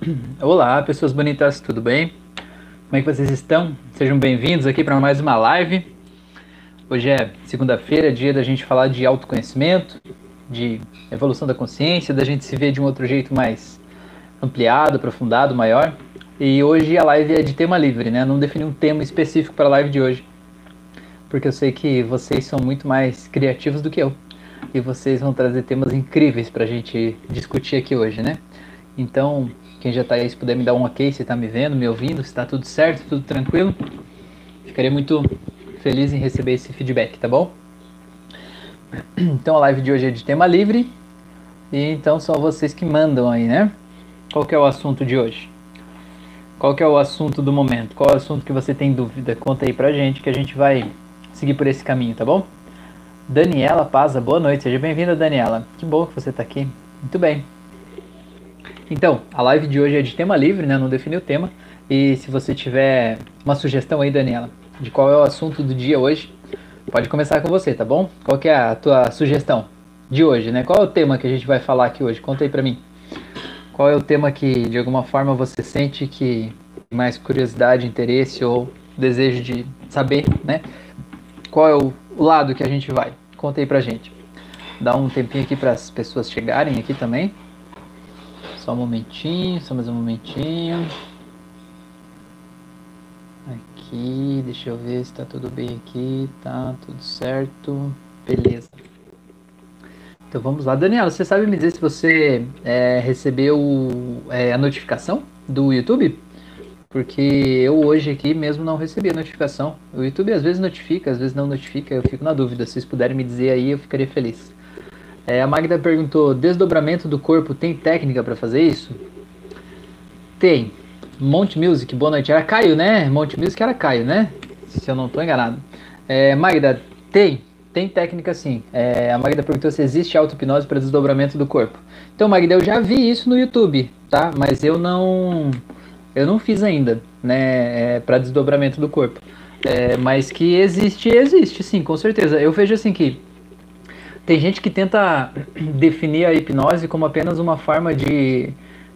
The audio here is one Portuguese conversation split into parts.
Olá, pessoas bonitas, tudo bem? Como é que vocês estão? Sejam bem-vindos aqui para mais uma live. Hoje é segunda-feira, dia da gente falar de autoconhecimento, de evolução da consciência, da gente se ver de um outro jeito mais ampliado, aprofundado, maior. E hoje a live é de tema livre, né? Não defini um tema específico para a live de hoje, porque eu sei que vocês são muito mais criativos do que eu e vocês vão trazer temas incríveis para a gente discutir aqui hoje, né? Então, quem já está aí, se puder me dar um ok, se está me vendo, me ouvindo, se está tudo certo, tudo tranquilo, ficaria muito feliz em receber esse feedback, tá bom? Então a live de hoje é de tema livre, e então são vocês que mandam aí, né? Qual que é o assunto de hoje? Qual que é o assunto do momento? Qual é o assunto que você tem dúvida? Conta aí pra gente que a gente vai seguir por esse caminho, tá bom? Daniela Paza, boa noite, seja bem-vinda, Daniela. Que bom que você está aqui. Muito bem. Então, a live de hoje é de tema livre, né? Não defini o tema. E se você tiver uma sugestão aí, Daniela, de qual é o assunto do dia hoje, pode começar com você, tá bom? Qual que é a tua sugestão de hoje, né? Qual é o tema que a gente vai falar aqui hoje? Conta aí pra mim. Qual é o tema que, de alguma forma, você sente que tem mais curiosidade, interesse ou desejo de saber, né? Qual é o lado que a gente vai? Conta aí pra gente. Dá um tempinho aqui para as pessoas chegarem aqui também. Só um momentinho, só mais um momentinho. Aqui, deixa eu ver se tá tudo bem aqui. Tá tudo certo. Beleza. Então vamos lá. Daniela, você sabe me dizer se você é, recebeu é, a notificação do YouTube? Porque eu hoje aqui mesmo não recebi a notificação. O YouTube às vezes notifica, às vezes não notifica, eu fico na dúvida. Se vocês puderem me dizer aí, eu ficaria feliz. É, a Magda perguntou: desdobramento do corpo tem técnica para fazer isso? Tem. Monte Music, boa noite. Era Caio, né? Monte Music era Caio, né? Se eu não estou enganado. É, Magda, tem. Tem técnica sim. É, a Magda perguntou se existe auto-hipnose para desdobramento do corpo. Então, Magda, eu já vi isso no YouTube, tá? Mas eu não. Eu não fiz ainda, né? É, para desdobramento do corpo. É, mas que existe, existe, sim, com certeza. Eu vejo assim que tem gente que tenta definir a hipnose como apenas uma forma de,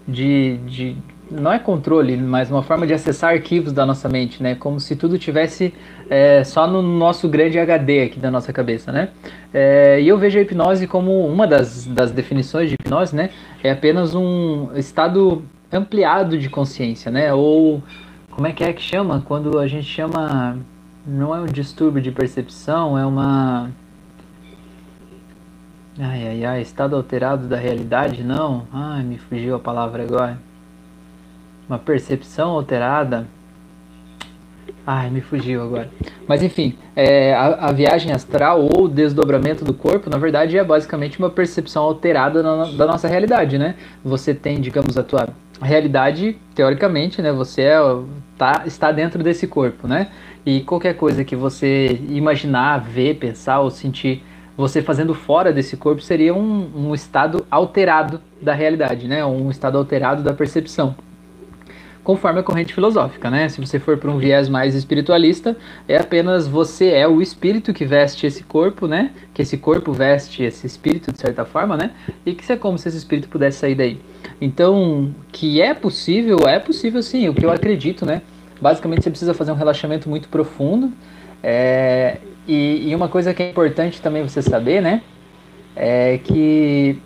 de, de não é controle, mas uma forma de acessar arquivos da nossa mente, né? Como se tudo tivesse é, só no nosso grande HD aqui da nossa cabeça, né? É, e eu vejo a hipnose como uma das, das definições de hipnose, né? É apenas um estado ampliado de consciência, né? Ou como é que é que chama? Quando a gente chama não é um distúrbio de percepção, é uma Ai, ai, ai, estado alterado da realidade? Não. Ai, me fugiu a palavra agora. Uma percepção alterada. Ai, me fugiu agora. Mas enfim, é, a, a, viagem astral ou desdobramento do corpo, na verdade, é basicamente uma percepção alterada na, da nossa realidade, né? Você tem, digamos, a tua realidade, teoricamente, né? Você é, tá, está dentro desse corpo, né? E qualquer coisa que você imaginar, ver, pensar ou sentir você fazendo fora desse corpo seria um, um estado alterado da realidade, né? Um estado alterado da percepção conforme a corrente filosófica, né? Se você for para um viés mais espiritualista, é apenas você é o espírito que veste esse corpo, né? Que esse corpo veste esse espírito de certa forma, né? E que é como se esse espírito pudesse sair daí. Então, que é possível, é possível sim, o que eu acredito, né? Basicamente você precisa fazer um relaxamento muito profundo. É, e, e uma coisa que é importante também você saber, né? É que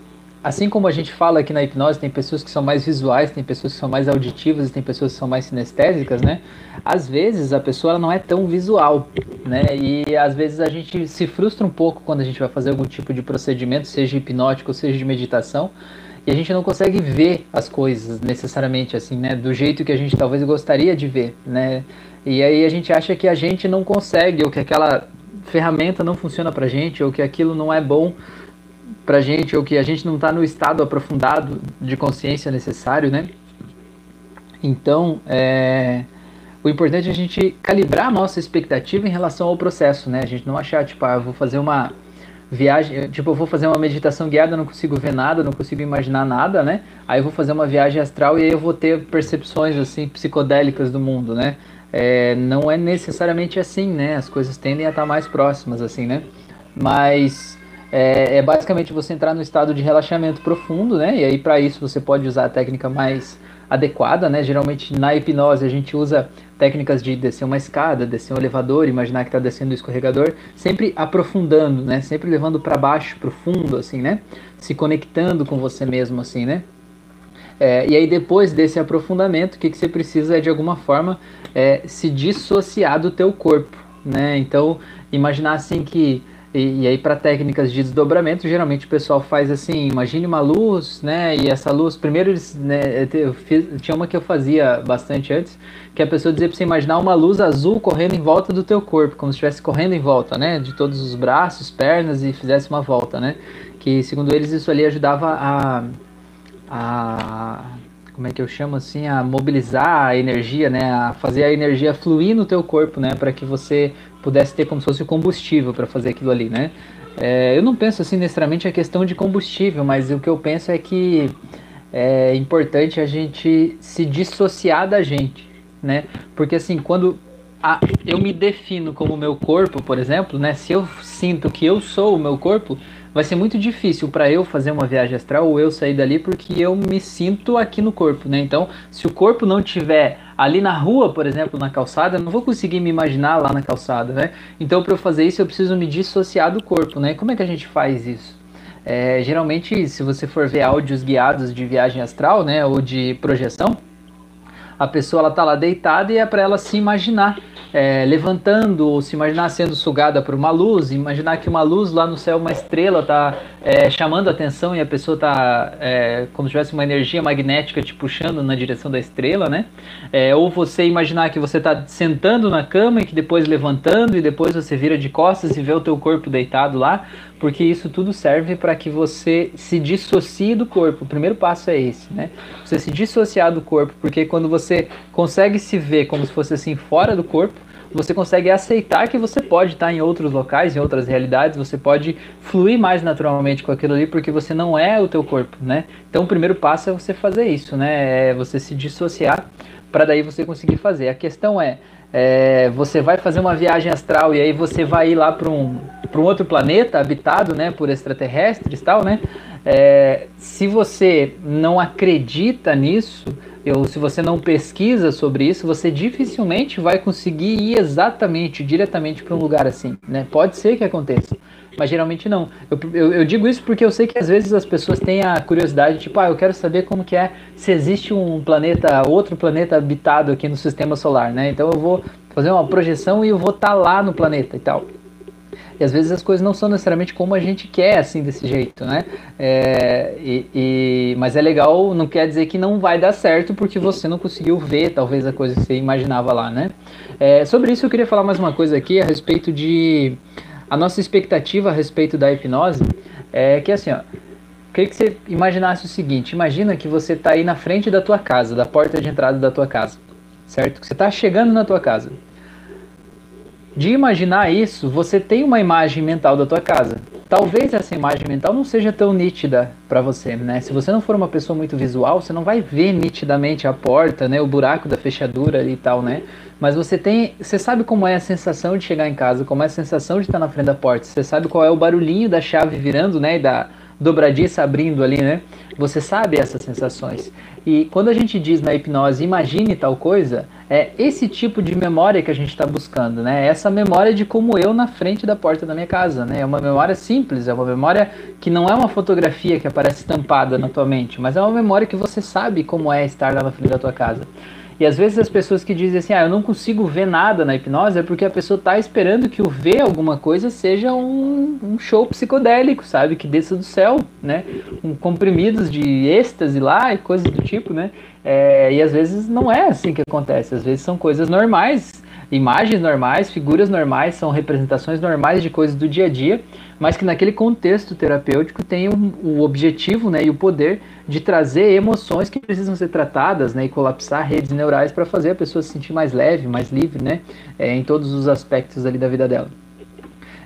assim como a gente fala aqui na hipnose, tem pessoas que são mais visuais, tem pessoas que são mais auditivas, tem pessoas que são mais sinestésicas, né? Às vezes a pessoa não é tão visual, né? E às vezes a gente se frustra um pouco quando a gente vai fazer algum tipo de procedimento, seja hipnótico, seja de meditação, e a gente não consegue ver as coisas necessariamente assim, né? Do jeito que a gente talvez gostaria de ver, né? E aí a gente acha que a gente não consegue, ou que aquela ferramenta não funciona pra gente, ou que aquilo não é bom pra gente, ou que a gente não está no estado aprofundado de consciência necessário, né? Então, é, o importante é a gente calibrar a nossa expectativa em relação ao processo, né? A gente não achar, tipo, ah, eu vou fazer uma viagem, tipo, eu vou fazer uma meditação guiada, não consigo ver nada, não consigo imaginar nada, né? Aí eu vou fazer uma viagem astral e aí eu vou ter percepções, assim, psicodélicas do mundo, né? É, não é necessariamente assim, né? As coisas tendem a estar mais próximas, assim, né? Mas é, é basicamente você entrar no estado de relaxamento profundo, né? E aí para isso você pode usar a técnica mais adequada, né? Geralmente na hipnose a gente usa técnicas de descer uma escada, descer um elevador, imaginar que está descendo o escorregador, sempre aprofundando, né? Sempre levando para baixo, profundo, assim, né? Se conectando com você mesmo, assim, né? É, e aí depois desse aprofundamento, o que, que você precisa é de alguma forma é, se dissociar do teu corpo, né? Então imaginar assim que e, e, aí, para técnicas de desdobramento, geralmente o pessoal faz assim: imagine uma luz, né? E essa luz, primeiro, né, eu fiz, tinha uma que eu fazia bastante antes, que a pessoa dizia para você imaginar uma luz azul correndo em volta do teu corpo, como se estivesse correndo em volta, né? De todos os braços, pernas e fizesse uma volta, né? Que segundo eles, isso ali ajudava a. a como é que eu chamo assim, a mobilizar a energia, né, a fazer a energia fluir no teu corpo, né, para que você pudesse ter como se fosse combustível para fazer aquilo ali, né? É, eu não penso assim necessariamente a questão de combustível, mas o que eu penso é que é importante a gente se dissociar da gente, né? Porque assim, quando a, eu me defino como meu corpo, por exemplo, né? Se eu sinto que eu sou o meu corpo, vai ser muito difícil para eu fazer uma viagem astral ou eu sair dali porque eu me sinto aqui no corpo, né? Então, se o corpo não tiver ali na rua, por exemplo, na calçada, eu não vou conseguir me imaginar lá na calçada, né? Então, para eu fazer isso, eu preciso me dissociar do corpo, né? Como é que a gente faz isso? É, geralmente, se você for ver áudios guiados de viagem astral, né, ou de projeção, a pessoa ela tá lá deitada e é para ela se imaginar é, levantando ou se imaginar sendo sugada por uma luz, imaginar que uma luz lá no céu, uma estrela está é, chamando a atenção e a pessoa está é, como se tivesse uma energia magnética te puxando na direção da estrela, né? É, ou você imaginar que você está sentando na cama e que depois levantando e depois você vira de costas e vê o teu corpo deitado lá, porque isso tudo serve para que você se dissocie do corpo. O primeiro passo é esse, né? Você se dissociar do corpo, porque quando você consegue se ver como se fosse assim fora do corpo, você consegue aceitar que você pode estar em outros locais, em outras realidades, você pode fluir mais naturalmente com aquilo ali, porque você não é o teu corpo, né? Então o primeiro passo é você fazer isso, né? É você se dissociar para daí você conseguir fazer. A questão é, é, você vai fazer uma viagem astral e aí você vai ir lá para um, um outro planeta habitado né, por extraterrestres tal, né? É, se você não acredita nisso, ou se você não pesquisa sobre isso, você dificilmente vai conseguir ir exatamente, diretamente para um lugar assim. Né? Pode ser que aconteça, mas geralmente não. Eu, eu, eu, digo isso porque eu sei que às vezes as pessoas têm a curiosidade, tipo, ah, eu quero saber como que é, se existe um planeta, outro planeta habitado aqui no sistema solar, né? Então eu vou fazer uma projeção e eu vou estar tá lá no planeta e tal. E às vezes as coisas não são necessariamente como a gente quer, assim, desse jeito, né? É, e, e, mas é legal, não quer dizer que não vai dar certo porque você não conseguiu ver, talvez, a coisa que você imaginava lá, né? É, sobre isso eu queria falar mais uma coisa aqui a respeito de... A nossa expectativa a respeito da hipnose é que, assim, ó, queria que você imaginasse o seguinte: imagina que você está aí na frente da tua casa, da porta de entrada da tua casa, certo? Que você está chegando na tua casa de imaginar isso, você tem uma imagem mental da tua casa. Talvez essa imagem mental não seja tão nítida para você, né? Se você não for uma pessoa muito visual, você não vai ver nitidamente a porta, né, o buraco da fechadura e tal, né? Mas você tem, você sabe como é a sensação de chegar em casa, como é a sensação de estar na frente da porta. Você sabe qual é o barulhinho da chave virando, né, e da dobradiça abrindo ali, né? Você sabe essas sensações. E quando a gente diz na hipnose, imagine tal coisa, é esse tipo de memória que a gente está buscando, né? Essa memória de como eu na frente da porta da minha casa, né? É uma memória simples, é uma memória que não é uma fotografia que aparece estampada na tua mente, mas é uma memória que você sabe como é estar lá na frente da tua casa. E às vezes as pessoas que dizem assim, ah, eu não consigo ver nada na hipnose, é porque a pessoa está esperando que o ver alguma coisa seja um, um, show psicodélico, sabe? Que desça do céu, né? Um comprimidos de êxtase lá e coisas do tipo, né? É, e às vezes não é assim que acontece, às vezes são coisas normais imagens normais, figuras normais, são representações normais de coisas do dia a dia, mas que naquele contexto terapêutico tem o, o objetivo né, e o poder de trazer emoções que precisam ser tratadas né, e colapsar redes neurais para fazer a pessoa se sentir mais leve, mais livre, né, é, em todos os aspectos ali da vida dela.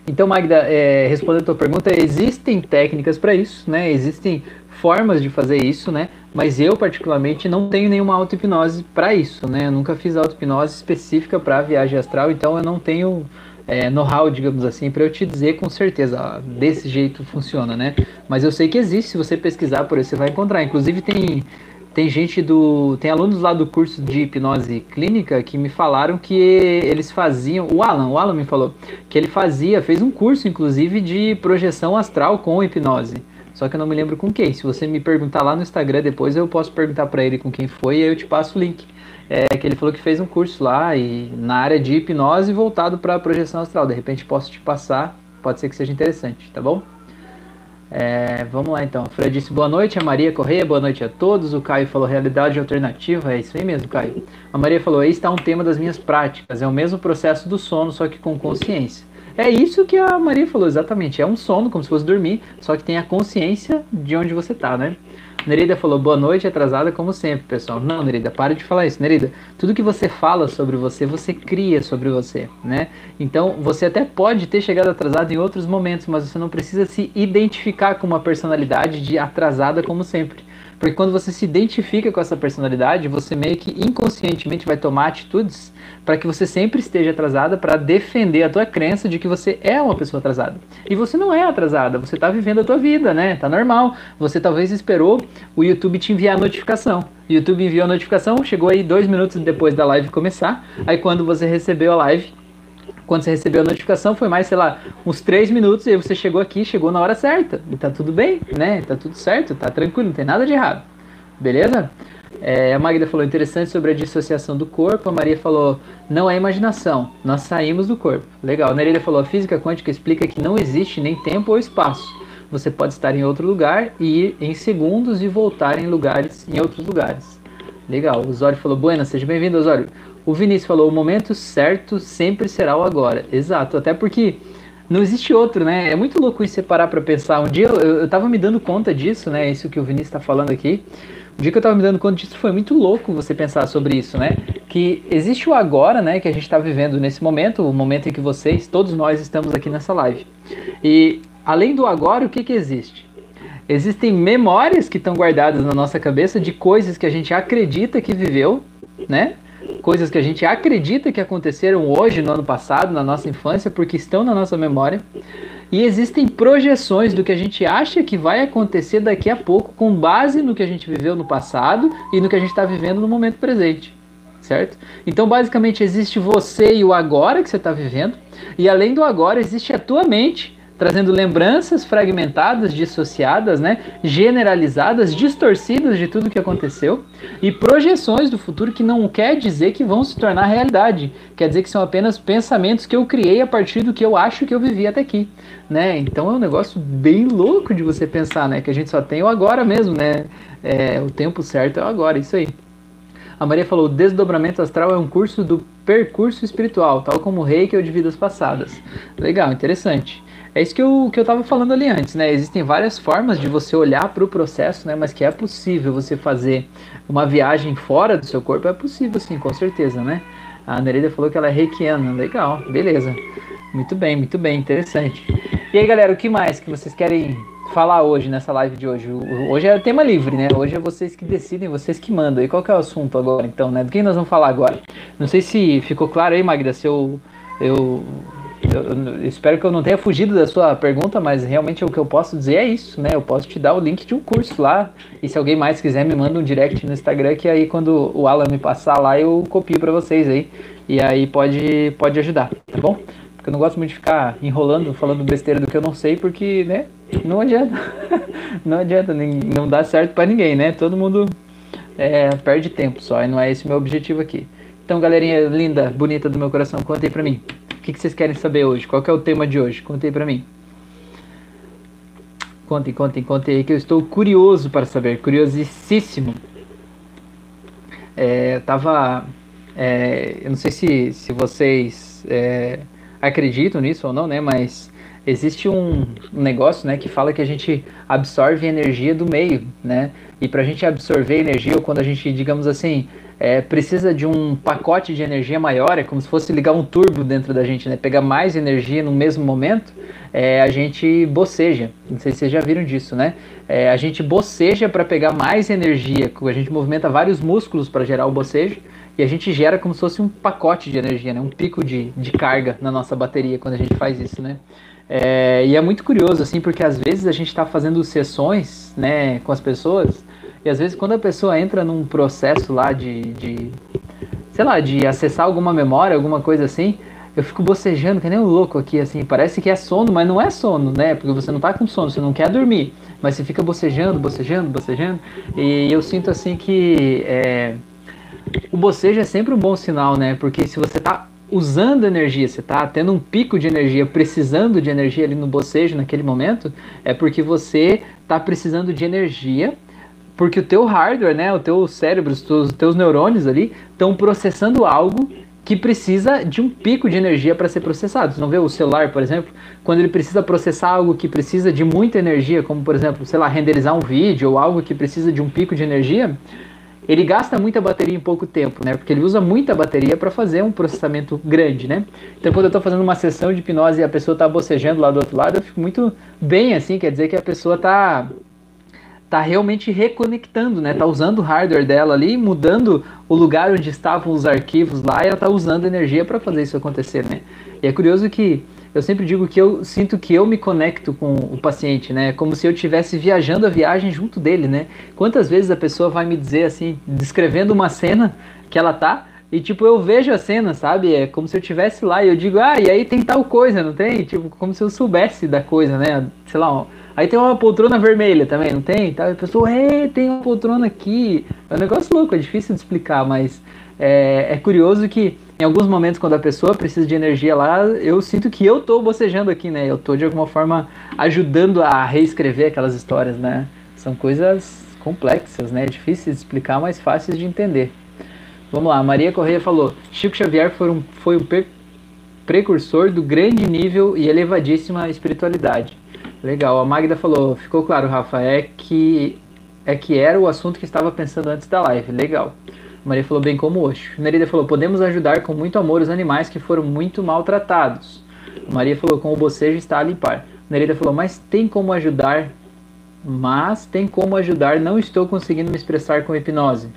Então, Magda, é, respondendo a tua pergunta, existem técnicas para isso, né? Existem formas de fazer isso, né? Mas eu, particularmente, não tenho nenhuma auto-hipnose para isso, né? Eu nunca fiz auto-hipnose específica para viagem astral, então eu não tenho é, know-how, digamos assim, para eu te dizer com certeza, ó, desse jeito funciona, né? Mas eu sei que existe, se você pesquisar por aí, você vai encontrar. Inclusive tem, tem gente do. Tem alunos lá do curso de hipnose clínica que me falaram que eles faziam. O Alan, o Alan me falou que ele fazia, fez um curso, inclusive, de projeção astral com hipnose. Só que eu não me lembro com quem. Se você me perguntar lá no Instagram depois, eu posso perguntar para ele com quem foi e aí eu te passo o link é, que ele falou que fez um curso lá e na área de hipnose voltado para projeção astral. De repente posso te passar, pode ser que seja interessante, tá bom? É, vamos lá então. Fred disse boa noite, a Maria Correia, boa noite a todos. O Caio falou realidade alternativa, é isso aí mesmo, Caio. A Maria falou: aí está um tema das minhas práticas, é o mesmo processo do sono, só que com consciência. É isso que a Maria falou, exatamente. É um sono, como se fosse dormir, só que tem a consciência de onde você está, né? Nereida falou boa noite, atrasada como sempre, pessoal. Não, Nereida, pare de falar isso. Nereida, tudo que você fala sobre você, você cria sobre você, né? Então, você até pode ter chegado atrasado em outros momentos, mas você não precisa se identificar com uma personalidade de atrasada como sempre. Porque quando você se identifica com essa personalidade, você meio que inconscientemente vai tomar atitudes para que você sempre esteja atrasada para defender a tua crença de que você é uma pessoa atrasada. E você não é atrasada, você está vivendo a tua vida, né? Tá normal. Você talvez esperou o YouTube te enviar a notificação. O YouTube enviou a notificação, chegou aí dois minutos depois da live começar. Aí quando você recebeu a live, quando você recebeu a notificação, foi mais, sei lá, uns três minutos, e você chegou aqui, chegou na hora certa. E tá tudo bem, né? Tá tudo certo, tá tranquilo, não tem nada de errado. Beleza? É, a Magda falou interessante sobre a dissociação do corpo. A Maria falou, não é imaginação, nós saímos do corpo. Legal. A Nereida falou, a física quântica explica que não existe nem tempo ou espaço. Você pode estar em outro lugar e ir em segundos e voltar em lugares, em outros lugares. Legal. O Osório falou, Buena, seja bem-vindo, Osório. O Vinícius falou: o momento certo sempre será o agora. Exato, até porque não existe outro, né? É muito louco isso separar para pensar. Um dia eu, eu tava me dando conta disso, né? Isso que o Vinícius está falando aqui. Um dia que eu tava me dando conta disso, foi muito louco você pensar sobre isso, né? Que existe o agora, né? Que a gente está vivendo nesse momento, o momento em que vocês, todos nós, estamos aqui nessa live. E além do agora, o que, que existe? Existem memórias que estão guardadas na nossa cabeça de coisas que a gente acredita que viveu, né? Coisas que a gente acredita que aconteceram hoje, no ano passado, na nossa infância, porque estão na nossa memória. E existem projeções do que a gente acha que vai acontecer daqui a pouco, com base no que a gente viveu no passado e no que a gente está vivendo no momento presente. Certo? Então, basicamente, existe você e o agora que você está vivendo, e além do agora, existe a tua mente trazendo lembranças fragmentadas, dissociadas, né, generalizadas, distorcidas de tudo que aconteceu e projeções do futuro que não quer dizer que vão se tornar realidade, quer dizer que são apenas pensamentos que eu criei a partir do que eu acho que eu vivi até aqui, né? Então é um negócio bem louco de você pensar, né, que a gente só tem o agora mesmo, né? É, o tempo certo é o agora, isso aí. A Maria falou: desdobramento astral é um curso do percurso espiritual, tal como o reiki ou de vidas passadas. Legal, interessante. É isso que eu, que eu tava falando ali antes, né? Existem várias formas de você olhar para o processo, né? Mas que é possível você fazer uma viagem fora do seu corpo, é possível sim, com certeza, né? A Nereida falou que ela é reikiana, legal, beleza. Muito bem, muito bem, interessante. E aí, galera, o que mais que vocês querem falar hoje nessa live de hoje? Hoje é tema livre, né? Hoje é vocês que decidem, vocês que mandam. E qual que é o assunto agora, então, né? Do que nós vamos falar agora? Não sei se ficou claro aí, Magda, se eu, eu eu, espero que eu não tenha fugido da sua pergunta, mas realmente o que eu posso dizer é isso, né? Eu posso te dar o link de um curso lá. E se alguém mais quiser, me manda um direct no Instagram, que aí quando o Alan me passar lá, eu copio para vocês aí. E aí pode, pode ajudar, tá bom? Porque eu não gosto muito de ficar enrolando, falando besteira do que eu não sei, porque, né? Não adianta. não adianta, não dá certo para ninguém, né? Todo mundo é, perde tempo só, e não é esse o meu objetivo aqui. Então, galerinha linda, bonita do meu coração, conta aí pra mim. O que, que vocês querem saber hoje? Qual é o tema de hoje? Contem para mim. Contem, contem, contem aí que eu estou curioso para saber, curiosíssimo. É, tava, é, eu não sei se, se vocês é, acreditam nisso ou não, né? Mas existe um negócio, né, que fala que a gente absorve energia do meio, né? E para a gente absorver energia, ou quando a gente, digamos assim, é, precisa de um pacote de energia maior, é como se fosse ligar um turbo dentro da gente, né? Pegar mais energia no mesmo momento, é, a gente boceja. Não sei se vocês já viram disso, né? É, a gente boceja para pegar mais energia, a gente movimenta vários músculos para gerar o bocejo e a gente gera como se fosse um pacote de energia, né? Um pico de, de carga na nossa bateria quando a gente faz isso, né? É, e é muito curioso, assim, porque às vezes a gente está fazendo sessões, né, com as pessoas e às vezes quando a pessoa entra num processo lá de, de sei lá, de acessar alguma memória, alguma coisa assim, eu fico bocejando que nem um louco aqui, assim, parece que é sono, mas não é sono, né? Porque você não tá com sono, você não quer dormir, mas você fica bocejando, bocejando, bocejando, e eu sinto assim que é, o bocejo é sempre um bom sinal, né? Porque se você tá usando energia, você tá tendo um pico de energia, precisando de energia ali no bocejo naquele momento, é porque você tá precisando de energia porque o teu hardware, né, o teu cérebro, os teus, teus neurônios ali estão processando algo que precisa de um pico de energia para ser processado. Você não vê o celular, por exemplo, quando ele precisa processar algo que precisa de muita energia, como por exemplo, sei lá, renderizar um vídeo ou algo que precisa de um pico de energia, ele gasta muita bateria em pouco tempo, né? Porque ele usa muita bateria para fazer um processamento grande, né? Então, quando eu estou fazendo uma sessão de hipnose e a pessoa está bocejando lá do outro lado, eu fico muito bem, assim, quer dizer que a pessoa está tá realmente reconectando, né? Tá usando o hardware dela ali, mudando o lugar onde estavam os arquivos lá, e ela tá usando energia para fazer isso acontecer, né? E é curioso que eu sempre digo que eu sinto que eu me conecto com o paciente, né? Como se eu estivesse viajando a viagem junto dele, né? Quantas vezes a pessoa vai me dizer assim, descrevendo uma cena que ela tá, e tipo, eu vejo a cena, sabe? É como se eu estivesse lá e eu digo, ah, e aí tem tal coisa, não tem? Tipo, como se eu soubesse da coisa, né? Sei lá, Aí tem uma poltrona vermelha também, não tem? Tá? A pessoa, é, tem uma poltrona aqui. É um negócio louco, é difícil de explicar, mas é, é, curioso que em alguns momentos, quando a pessoa precisa de energia lá, eu sinto que eu tô bocejando aqui, né? Eu tô de alguma forma ajudando a reescrever aquelas histórias, né? São coisas complexas, né? Difíceis de explicar, mas fáceis de entender. Vamos lá, Maria Correia falou: Chico Xavier foi um, foi um precursor do grande nível e elevadíssima espiritualidade. Legal, a Magda falou, ficou claro, Rafa, é que é que era o assunto que estava pensando antes da live. Legal. Maria falou bem como hoje. Nerida falou, podemos ajudar com muito amor os animais que foram muito maltratados. Maria falou, com o bocejo está a limpar. Nerida falou, mas tem como ajudar? Mas tem como ajudar, não estou conseguindo me expressar com hipnose.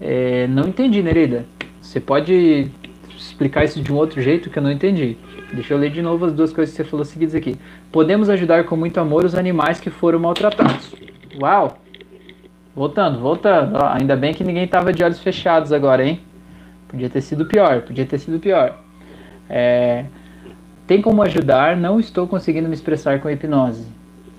É, não entendi, Nerida. Você pode explicar isso de um outro jeito que eu não entendi. Deixa eu ler de novo as duas coisas que você falou seguidas aqui. Podemos ajudar com muito amor os animais que foram maltratados. Uau! Voltando, voltando. Ó, ainda bem que ninguém estava de olhos fechados agora, hein? Podia ter sido pior, podia ter sido pior. É... Tem como ajudar, não estou conseguindo me expressar com hipnose.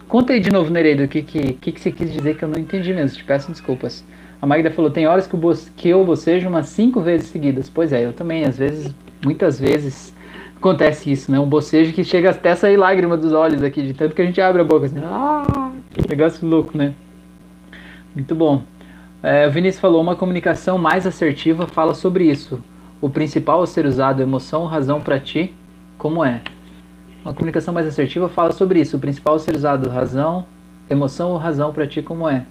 Conta aí de novo, Nereida, o que, que, que, que você quis dizer que eu não entendi mesmo. Te peço desculpas. A Magda falou, tem horas que, que eu bocejo umas cinco vezes seguidas. Pois é, eu também, às vezes, muitas vezes acontece isso, né? Um bocejo que chega até sair lágrima dos olhos aqui, de tanto que a gente abre a boca assim. Ah, negócio louco, né? Muito bom. É, o Vinícius falou, uma comunicação mais assertiva fala sobre isso. O principal a ser usado, emoção, razão para ti, como é? Uma comunicação mais assertiva fala sobre isso. O principal a ser usado, razão, emoção ou razão para ti, como é?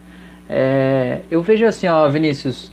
é? Eu vejo assim, ó, Vinícius,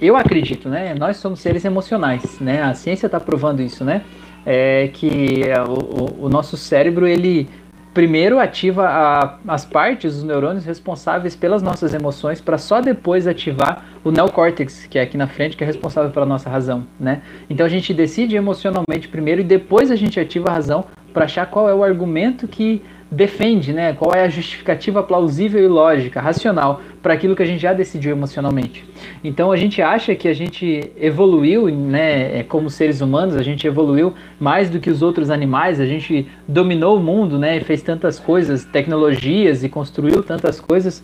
eu acredito, né? Nós somos seres emocionais, né? A ciência está provando isso, né? É que o, o, nosso cérebro ele primeiro ativa a, as partes, os neurônios responsáveis pelas nossas emoções, para só depois ativar o neocórtex, que é aqui na frente, que é responsável pela nossa razão, né? Então a gente decide emocionalmente primeiro e depois a gente ativa a razão para achar qual é o argumento que defende, né? Qual é a justificativa plausível e lógica, racional, para aquilo que a gente já decidiu emocionalmente. Então a gente acha que a gente evoluiu, né? É, como seres humanos, a gente evoluiu mais do que os outros animais, a gente dominou o mundo, né? E fez tantas coisas, tecnologias e construiu tantas coisas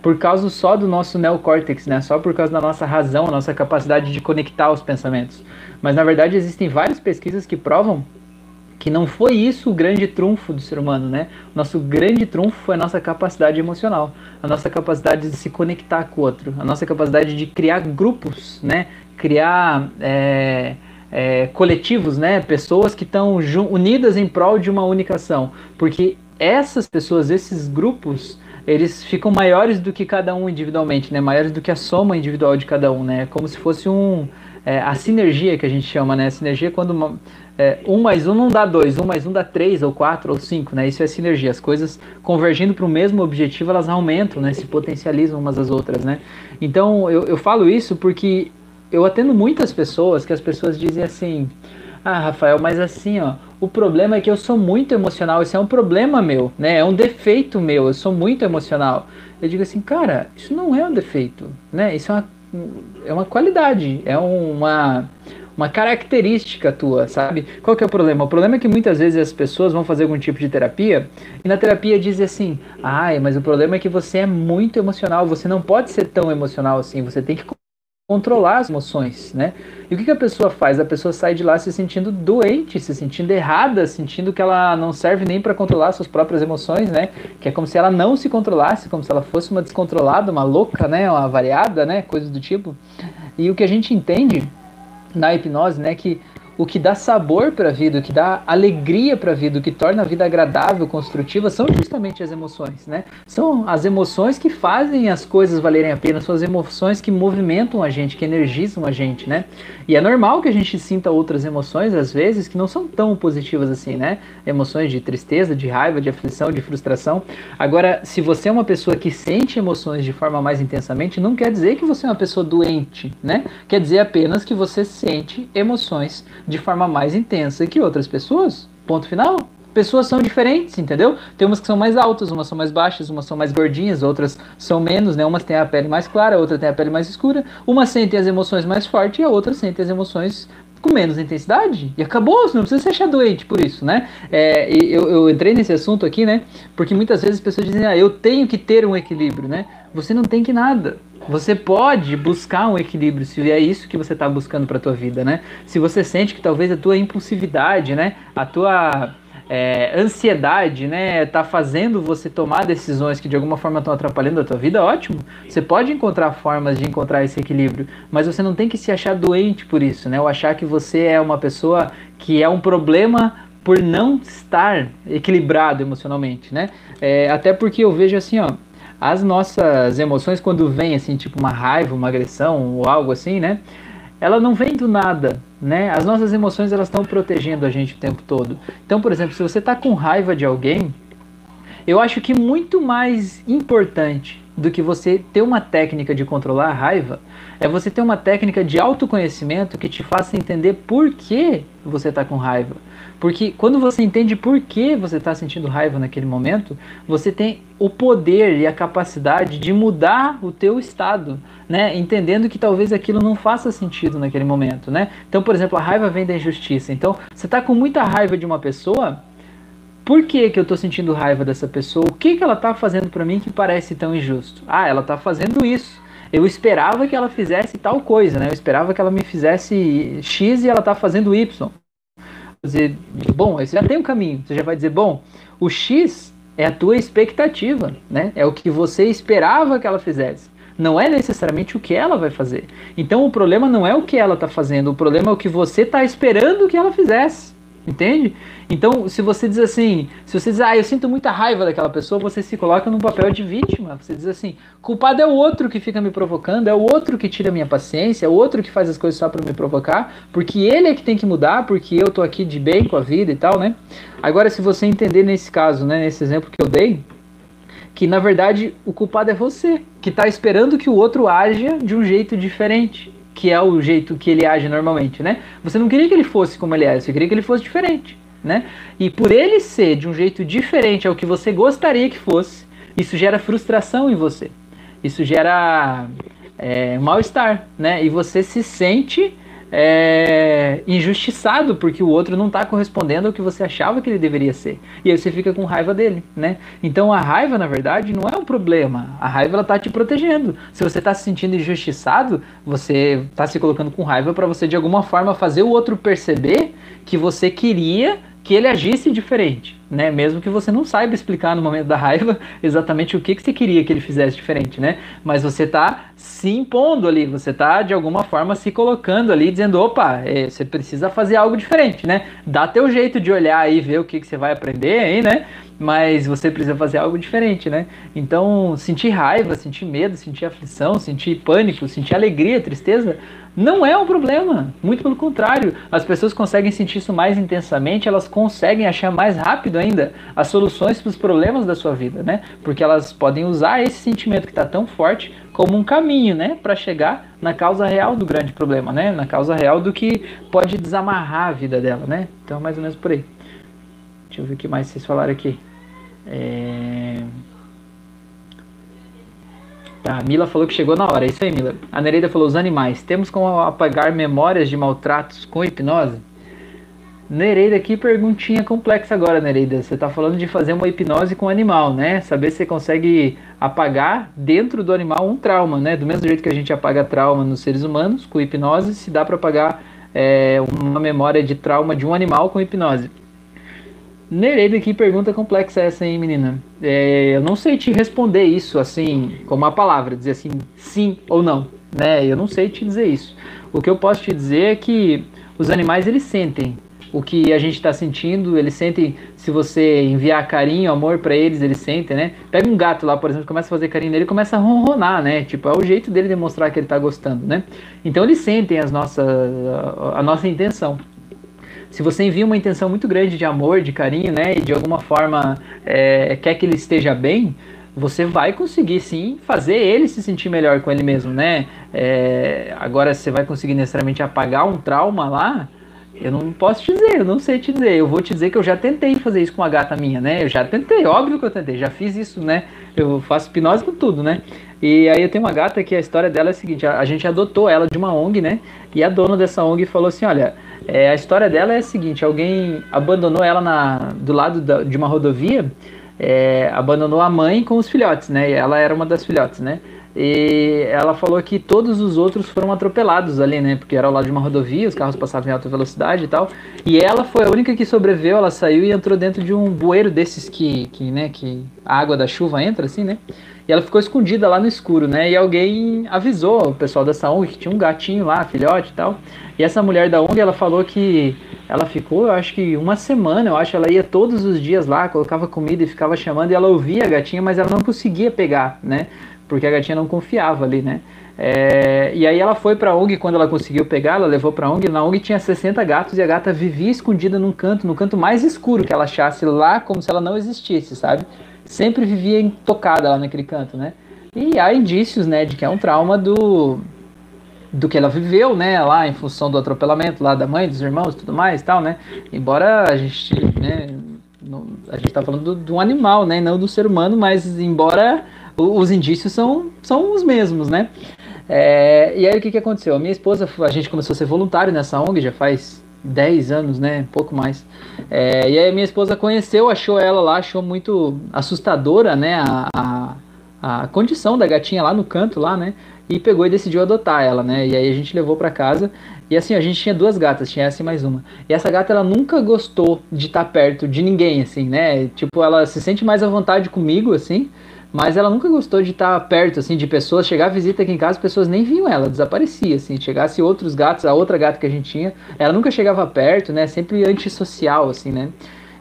por causa só do nosso neocórtex, né? Só por causa da nossa razão, nossa capacidade de conectar os pensamentos. Mas na verdade existem várias pesquisas que provam que não foi isso o grande trunfo do ser humano, né? Nosso grande trunfo foi a nossa capacidade emocional, a nossa capacidade de se conectar com o outro, a nossa capacidade de criar grupos, né? Criar é, é, coletivos, né? Pessoas que estão unidas em prol de uma única ação. Porque essas pessoas, esses grupos, eles ficam maiores do que cada um individualmente, né? Maiores do que a soma individual de cada um, né? Como se fosse um é, a sinergia que a gente chama, né? A sinergia é quando uma, é, um mais um não dá dois, um mais um dá três ou quatro ou cinco, né? Isso é sinergia. As coisas convergindo para o mesmo objetivo, elas aumentam, né? Se potencializam umas às outras, né? Então eu, eu falo isso porque eu atendo muitas pessoas que as pessoas dizem assim, ah, Rafael, mas assim, ó, o problema é que eu sou muito emocional, isso é um problema meu, né? É um defeito meu, eu sou muito emocional. Eu digo assim, cara, isso não é um defeito, né? Isso é uma, é uma qualidade, é uma, uma característica tua, sabe? Qual que é o problema? O problema é que muitas vezes as pessoas vão fazer algum tipo de terapia e na terapia dizem assim, ai, mas o problema é que você é muito emocional, você não pode ser tão emocional assim, você tem que controlar as emoções, né? E o que, que, a pessoa faz? A pessoa sai de lá se sentindo doente, se sentindo errada, sentindo que ela não serve nem para controlar suas próprias emoções, né? Que é como se ela não se controlasse, como se ela fosse uma descontrolada, uma louca, né? Uma variada, né? Coisas do tipo. E o que a gente entende na hipnose, né? Que o que dá sabor para a vida, o que dá alegria para a vida, o que torna a vida agradável, construtiva, são justamente as emoções, né? São as emoções que fazem as coisas valerem a pena, são as emoções que movimentam a gente, que energizam a gente, né? E é normal que a gente sinta outras emoções, às vezes, que não são tão positivas assim, né? Emoções de tristeza, de raiva, de aflição, de frustração. Agora, se você é uma pessoa que sente emoções de forma mais intensamente, não quer dizer que você é uma pessoa doente, né? Quer dizer apenas que você sente emoções de forma mais intensa que outras pessoas. Ponto final. Pessoas são diferentes, entendeu? Tem umas que são mais altas, umas são mais baixas, umas são mais gordinhas, outras são menos, né? Umas têm a pele mais clara, outra tem a pele mais escura. Umas sentem as emoções mais fortes e a outra sentem as emoções com menos intensidade e acabou, você não precisa se achar doente por isso, né? É, eu, eu entrei nesse assunto aqui, né? Porque muitas vezes as pessoas dizem, ah, eu tenho que ter um equilíbrio, né? Você não tem que nada. Você pode buscar um equilíbrio se é isso que você está buscando para a tua vida, né? Se você sente que talvez a tua impulsividade, né, a tua é, ansiedade, né, tá fazendo você tomar decisões que de alguma forma estão atrapalhando a tua vida, ótimo. Você pode encontrar formas de encontrar esse equilíbrio, mas você não tem que se achar doente por isso, né? Ou achar que você é uma pessoa que é um problema por não estar equilibrado emocionalmente, né? É, até porque eu vejo assim, ó, as nossas emoções quando vem assim, tipo uma raiva, uma agressão ou algo assim, né? Ela não vem do nada, né? As nossas emoções elas estão protegendo a gente o tempo todo. Então, por exemplo, se você está com raiva de alguém, eu acho que muito mais importante do que você ter uma técnica de controlar a raiva é você ter uma técnica de autoconhecimento que te faça entender por que você está com raiva. Porque quando você entende por que você está sentindo raiva naquele momento, você tem o poder e a capacidade de mudar o teu estado, né? Entendendo que talvez aquilo não faça sentido naquele momento, né? Então, por exemplo, a raiva vem da injustiça. Então, você está com muita raiva de uma pessoa, por que, que eu estou sentindo raiva dessa pessoa? O que, que ela está fazendo para mim que parece tão injusto? Ah, ela está fazendo isso. Eu esperava que ela fizesse tal coisa, né? Eu esperava que ela me fizesse X e ela está fazendo Y dizer, bom, você já tem um caminho. Você já vai dizer, bom, o X é a tua expectativa, né? É o que você esperava que ela fizesse. Não é necessariamente o que ela vai fazer. Então o problema não é o que ela está fazendo, o problema é o que você está esperando que ela fizesse. Entende? Então, se você diz assim, se você diz, ah, eu sinto muita raiva daquela pessoa, você se coloca num papel de vítima. Você diz assim, culpado é o outro que fica me provocando, é o outro que tira minha paciência, é o outro que faz as coisas só para me provocar, porque ele é que tem que mudar, porque eu tô aqui de bem com a vida e tal, né? Agora, se você entender nesse caso, né, nesse exemplo que eu dei, que na verdade o culpado é você, que está esperando que o outro haja de um jeito diferente que é o jeito que ele age normalmente, né? Você não queria que ele fosse como ele é, você queria que ele fosse diferente, né? E por ele ser de um jeito diferente ao que você gostaria que fosse, isso gera frustração em você. Isso gera é, mal-estar, né? E você se sente é, injustiçado porque o outro não está correspondendo ao que você achava que ele deveria ser. E aí você fica com raiva dele, né? Então a raiva, na verdade, não é um problema. A raiva ela tá te protegendo. Se você está se sentindo injustiçado, você está se colocando com raiva para você de alguma forma fazer o outro perceber que você queria que ele agisse diferente, né? Mesmo que você não saiba explicar no momento da raiva exatamente o que, que você queria que ele fizesse diferente, né? Mas você está se impondo ali, você está de alguma forma se colocando ali, dizendo, opa, é, você precisa fazer algo diferente, né? Dá teu jeito de olhar e ver o que, que você vai aprender aí, né? Mas você precisa fazer algo diferente, né? Então, sentir raiva, sentir medo, sentir aflição, sentir pânico, sentir alegria, tristeza, não é um problema, muito pelo contrário. As pessoas conseguem sentir isso mais intensamente, elas conseguem achar mais rápido ainda as soluções para os problemas da sua vida, né? Porque elas podem usar esse sentimento que está tão forte como um caminho, né, para chegar na causa real do grande problema, né? Na causa real do que pode desamarrar a vida dela, né? Então, mais ou menos por aí. Deixa eu ver o que mais vocês falaram aqui. É... Tá, Mila falou que chegou na hora. É isso aí, Mila. A Nereida falou: os animais. Temos como apagar memórias de maltratos com hipnose? Nereida, que perguntinha complexa agora, Nereida. Você está falando de fazer uma hipnose com animal, né? Saber se você consegue apagar dentro do animal um trauma, né? Do mesmo jeito que a gente apaga trauma nos seres humanos com hipnose, se dá para apagar é, uma memória de trauma de um animal com hipnose. Nereida, que pergunta complexa essa, hein, menina? É, eu não sei te responder isso assim, como uma palavra, dizer assim, sim ou não, né? Eu não sei te dizer isso. O que eu posso te dizer é que os animais, eles sentem o que a gente está sentindo, eles sentem, se você enviar carinho, amor para eles, eles sentem, né? Pega um gato lá, por exemplo, começa a fazer carinho nele, começa a ronronar, né? Tipo, é o jeito dele demonstrar que ele está gostando, né? Então eles sentem as nossas, a nossa intenção se você envia uma intenção muito grande de amor, de carinho, né, e de alguma forma é, quer que ele esteja bem, você vai conseguir sim fazer ele se sentir melhor com ele mesmo, né? É, agora você vai conseguir necessariamente apagar um trauma lá? Eu não posso te dizer, eu não sei te dizer. Eu vou te dizer que eu já tentei fazer isso com uma gata minha, né? Eu já tentei, óbvio que eu tentei, já fiz isso, né? Eu faço hipnose com tudo, né? E aí eu tenho uma gata que a história dela é a seguinte: a, a gente adotou ela de uma ONG, né? E a dona dessa ONG falou assim: olha, é, a história dela é a seguinte: alguém abandonou ela na, do lado da, de uma rodovia, é, abandonou a mãe com os filhotes, né? Ela era uma das filhotes, né? E ela falou que todos os outros foram atropelados ali, né? Porque era ao lado de uma rodovia, os carros passavam em alta velocidade e tal. E ela foi a única que sobreviveu, ela saiu e entrou dentro de um bueiro desses que, que, né, que a água da chuva entra, assim, né? E ela ficou escondida lá no escuro, né? E alguém avisou o pessoal dessa ONG que tinha um gatinho lá, filhote e tal. E essa mulher da ONG, ela falou que ela ficou, eu acho que uma semana, eu acho, ela ia todos os dias lá, colocava comida e ficava chamando, e ela ouvia a gatinha, mas ela não conseguia pegar, né? Porque a gatinha não confiava ali, né? É, e aí ela foi pra ONG, quando ela conseguiu pegar, ela levou pra ONG, na ONG tinha 60 gatos e a gata vivia escondida num canto, no canto mais escuro que ela achasse lá, como se ela não existisse, sabe? sempre vivia intocada lá naquele canto, né? E há indícios, né, de que é um trauma do do que ela viveu, né, lá em função do atropelamento lá da mãe, dos irmãos, tudo mais, tal, né? Embora a gente, né, não, a gente tá falando de um animal, né, não do ser humano, mas embora os indícios são, são os mesmos, né? É, e aí o que, que aconteceu? A minha esposa, a gente começou a ser voluntário nessa ONG já faz 10 anos, né? Pouco mais. É, e aí minha esposa conheceu, achou ela lá, achou muito assustadora, né? A, a, a, condição da gatinha lá no canto, lá, né? E pegou e decidiu adotar ela, né? E aí a gente levou para casa. E assim, a gente tinha duas gatas, tinha essa e mais uma. E essa gata, ela nunca gostou de estar perto de ninguém, assim, né? Tipo, ela se sente mais à vontade comigo, assim. Mas ela nunca gostou de estar perto, assim, de pessoas. Chegar visita aqui em casa, as pessoas nem viam ela, desaparecia, assim. Chegasse outros gatos, a outra gata que a gente tinha, ela nunca chegava perto, né? Sempre antissocial, assim, né?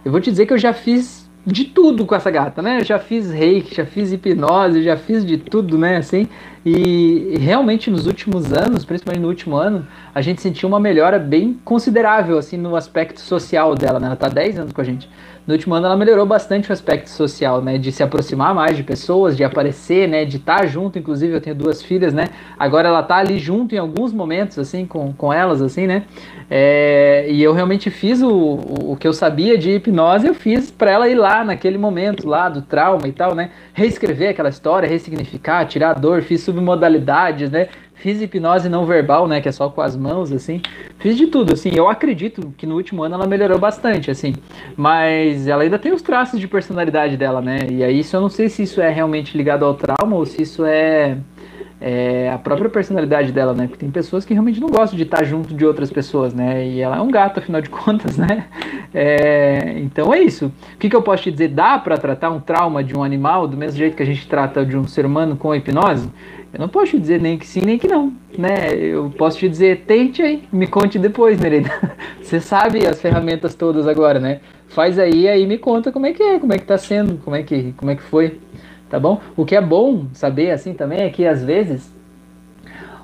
Eu vou te dizer que eu já fiz de tudo com essa gata, né? Eu já fiz reiki, já fiz hipnose, já fiz de tudo, né? Assim, e realmente nos últimos anos, principalmente no último ano, a gente sentiu uma melhora bem considerável, assim, no aspecto social dela, né? Ela tá 10 anos com a gente no último ano ela melhorou bastante o aspecto social, né? De se aproximar mais de pessoas, de aparecer, né? De estar tá junto, inclusive eu tenho duas filhas, né? Agora ela tá ali junto em alguns momentos, assim, com, com elas, assim, né? É, e eu realmente fiz o, o que eu sabia de hipnose, eu fiz para ela ir lá naquele momento lá do trauma e tal, né? Reescrever aquela história, ressignificar, tirar a dor, fiz submodalidades, né? Fiz hipnose não verbal, né, que é só com as mãos, assim. Fiz de tudo, assim. Eu acredito que no último ano ela melhorou bastante, assim. Mas ela ainda tem os traços de personalidade dela, né? E aí isso eu não sei se isso é realmente ligado ao trauma ou se isso é, é a própria personalidade dela, né? Porque tem pessoas que realmente não gostam de estar junto de outras pessoas, né? E ela é um gato, afinal de contas, né? É, então é isso. O que, que eu posso te dizer? Dá para tratar um trauma de um animal do mesmo jeito que a gente trata de um ser humano com hipnose? Eu não posso te dizer nem que sim, nem que não. Né? Eu posso te dizer, tente aí, me conte depois, Nereida. Você sabe as ferramentas todas agora, né? Faz aí, aí me conta como é que é, como é que tá sendo, como é que, como é que foi. Tá bom? O que é bom saber assim também é que às vezes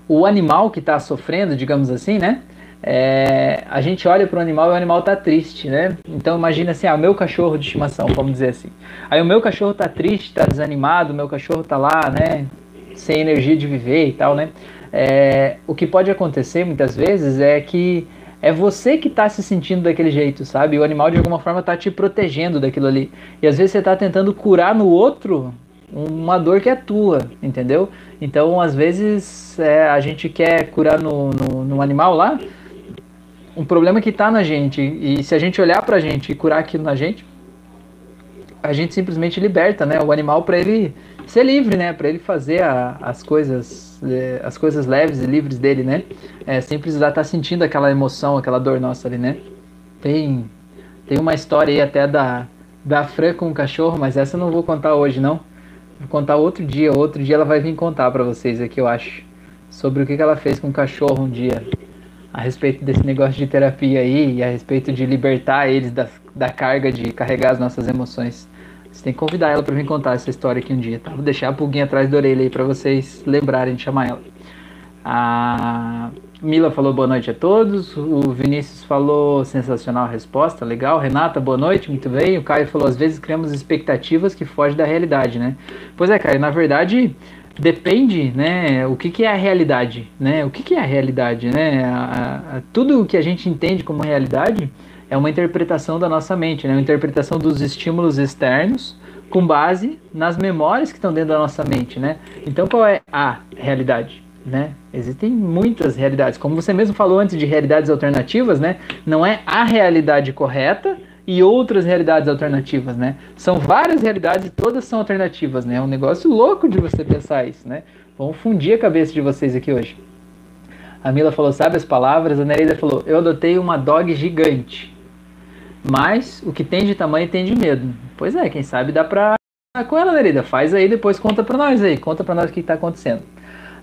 o animal que está sofrendo, digamos assim, né? É, a gente olha para o animal e o animal está triste, né? Então imagina assim, ah, o meu cachorro de estimação, vamos dizer assim. Aí o meu cachorro está triste, está desanimado, o meu cachorro está lá, né? Sem energia de viver e tal, né? É, o que pode acontecer muitas vezes é que é você que está se sentindo daquele jeito, sabe? O animal de alguma forma está te protegendo daquilo ali. E às vezes você está tentando curar no outro uma dor que é tua, entendeu? Então, às vezes, é, a gente quer curar no, no, no animal lá um problema que está na gente. E se a gente olhar para a gente e curar aquilo na gente, a gente simplesmente liberta, né? O animal para ele ser livre, né? Para ele fazer a, as coisas, é, as coisas leves e livres dele, né? É, sem precisar estar tá sentindo aquela emoção, aquela dor nossa ali, né? Tem, tem uma história aí até da, da Fran com o cachorro, mas essa eu não vou contar hoje, não. Vou contar outro dia. Outro dia ela vai vir contar para vocês aqui, eu acho. Sobre o que, que ela fez com o cachorro um dia. A respeito desse negócio de terapia aí e a respeito de libertar eles da, da carga de carregar as nossas emoções. Você tem que convidar ela para vir contar essa história aqui um dia, tá? Vou deixar a pulguinha atrás da orelha aí para vocês lembrarem de chamar ela. A Mila falou boa noite a todos. O Vinícius falou sensacional resposta, legal. Renata, boa noite, muito bem. O Caio falou: às vezes criamos expectativas que fogem da realidade, né? Pois é, Caio, na verdade depende, né? O que, que é a realidade, né? O que, que é a realidade, né? A, a, tudo o que a gente entende como realidade é uma interpretação da nossa mente, né? Uma interpretação dos estímulos externos com base nas memórias que estão dentro da nossa mente, né? Então qual é a realidade? né? Existem muitas realidades. Como você mesmo falou antes de realidades alternativas, né? Não é a realidade correta e outras realidades alternativas, né? São várias realidades e todas são alternativas, né? É um negócio louco de você pensar isso, né? Vamos fundir a cabeça de vocês aqui hoje. A Mila falou, sabe as palavras? A Nereida falou, eu adotei uma dog gigante. Mas o que tem de tamanho tem de medo. Pois é, quem sabe dá pra com ela, Nereida. Faz aí, depois conta pra nós aí. Conta pra nós o que tá acontecendo.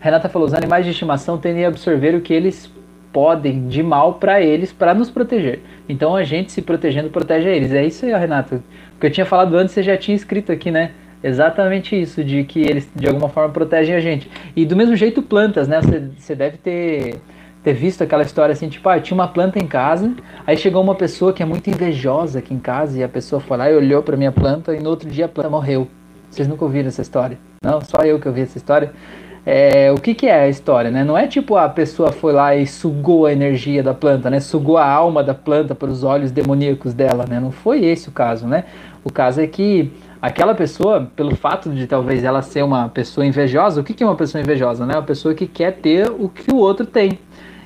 Renata falou: os animais de estimação tendem a absorver o que eles podem de mal para eles para nos proteger. Então a gente se protegendo protege eles. É isso aí, Renata. O que eu tinha falado antes você já tinha escrito aqui, né? Exatamente isso, de que eles de alguma forma protegem a gente. E do mesmo jeito plantas, né? Você deve ter, ter visto aquela história assim, tipo, ah, tinha uma planta em casa, aí chegou uma pessoa que é muito invejosa aqui em casa e a pessoa foi lá e olhou para minha planta e no outro dia a planta morreu. Vocês nunca ouviram essa história? Não, só eu que ouvi essa história. É, o que, que é a história, né? Não é tipo a pessoa foi lá e sugou a energia da planta, né? Sugou a alma da planta para os olhos demoníacos dela, né? Não foi esse o caso, né? O caso é que aquela pessoa, pelo fato de talvez ela ser uma pessoa invejosa, o que, que é uma pessoa invejosa, né? Uma pessoa que quer ter o que o outro tem.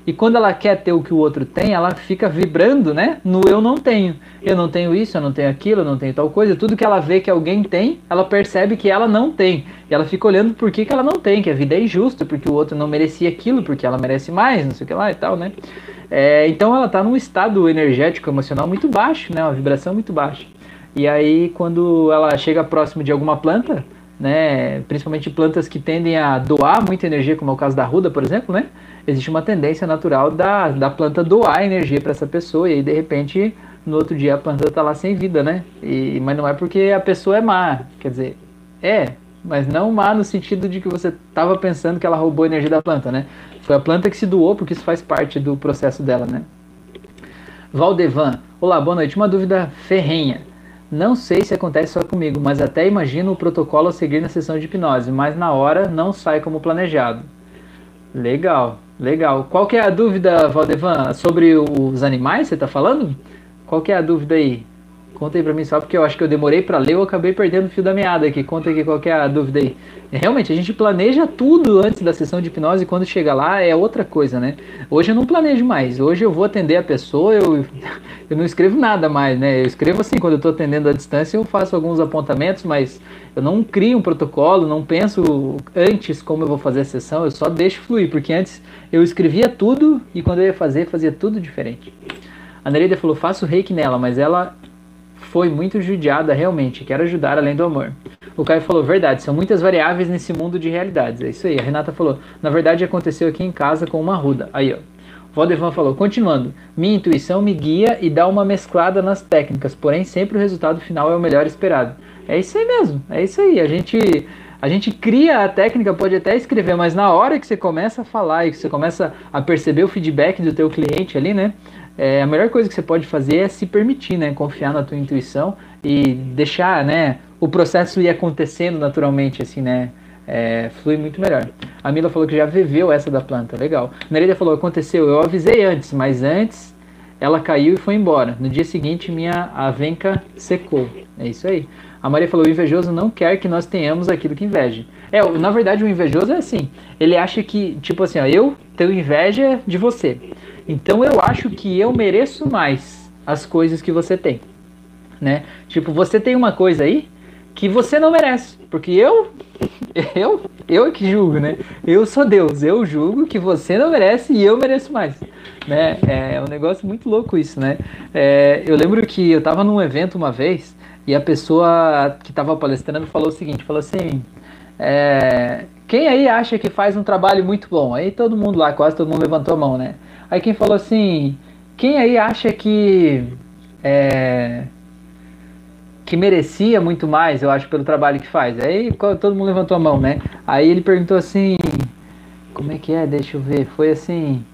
E quando ela quer ter o que o outro tem, ela fica vibrando, né? No eu não tenho. Eu não tenho isso, eu não tenho aquilo, eu não tenho tal coisa. Tudo que ela vê que alguém tem, ela percebe que ela não tem. E ela fica olhando por que, que ela não tem, que a vida é injusta, porque o outro não merecia aquilo, porque ela merece mais, não sei o que lá e tal, né? É, então ela está num estado energético, emocional muito baixo, né? Uma vibração muito baixa. E aí, quando ela chega próximo de alguma planta, né? Principalmente plantas que tendem a doar muita energia, como é o caso da ruda, por exemplo, né? Existe uma tendência natural da, da planta doar energia para essa pessoa e aí de repente no outro dia a planta está lá sem vida, né? E, mas não é porque a pessoa é má, quer dizer, é, mas não má no sentido de que você estava pensando que ela roubou a energia da planta, né? Foi a planta que se doou porque isso faz parte do processo dela, né? Valdevan, olá, boa noite. Uma dúvida ferrenha. Não sei se acontece só comigo, mas até imagino o protocolo a seguir na sessão de hipnose, mas na hora não sai como planejado. Legal, legal. Qual que é a dúvida, Valdevan, sobre os animais você está falando? Qual que é a dúvida aí? Conta aí pra mim só porque eu acho que eu demorei para ler, eu acabei perdendo o fio da meada aqui. Conta aqui qual que é a dúvida aí. Realmente, a gente planeja tudo antes da sessão de hipnose e quando chega lá é outra coisa, né? Hoje eu não planejo mais. Hoje eu vou atender a pessoa, eu, eu não escrevo nada mais, né? Eu escrevo assim, quando eu tô atendendo à distância, eu faço alguns apontamentos, mas eu não crio um protocolo, não penso antes como eu vou fazer a sessão, eu só deixo fluir, porque antes eu escrevia tudo e quando eu ia fazer, fazia tudo diferente. A Nereida falou, faço reiki nela, mas ela foi muito judiada realmente, quero ajudar além do amor. O Caio falou, verdade, são muitas variáveis nesse mundo de realidades. É isso aí. A Renata falou, na verdade aconteceu aqui em casa com uma ruda. Aí, ó. Valdevan falou, continuando, minha intuição me guia e dá uma mesclada nas técnicas, porém sempre o resultado final é o melhor esperado. É isso aí mesmo, é isso aí. A gente, a gente cria a técnica, pode até escrever, mas na hora que você começa a falar e que você começa a perceber o feedback do teu cliente ali, né? É, a melhor coisa que você pode fazer é se permitir, né? Confiar na tua intuição e deixar, né? O processo ir acontecendo naturalmente, assim, né? É, flui muito melhor. A Mila falou que já viveu essa da planta, legal. Nereida falou, aconteceu, eu avisei antes, mas antes ela caiu e foi embora. No dia seguinte minha avenca secou. É isso aí. A Maria falou, o invejoso não quer que nós tenhamos aquilo que inveja. É, na verdade o invejoso é assim, ele acha que, tipo assim, ó, eu tenho inveja de você. Então eu acho que eu mereço mais as coisas que você tem, né? Tipo, você tem uma coisa aí que você não merece, porque eu eu eu é que julgo, né? Eu sou Deus, eu julgo que você não merece e eu mereço mais, né? É um negócio muito louco isso, né? É, eu lembro que eu estava num evento uma vez e a pessoa que estava palestrando falou o seguinte, falou assim, é, quem aí acha que faz um trabalho muito bom? Aí todo mundo lá, quase todo mundo levantou a mão, né? Aí quem falou assim, quem aí acha que é, que merecia muito mais, eu acho, pelo trabalho que faz? Aí todo mundo levantou a mão, né? Aí ele perguntou assim, como é que é? Deixa eu ver. Foi assim,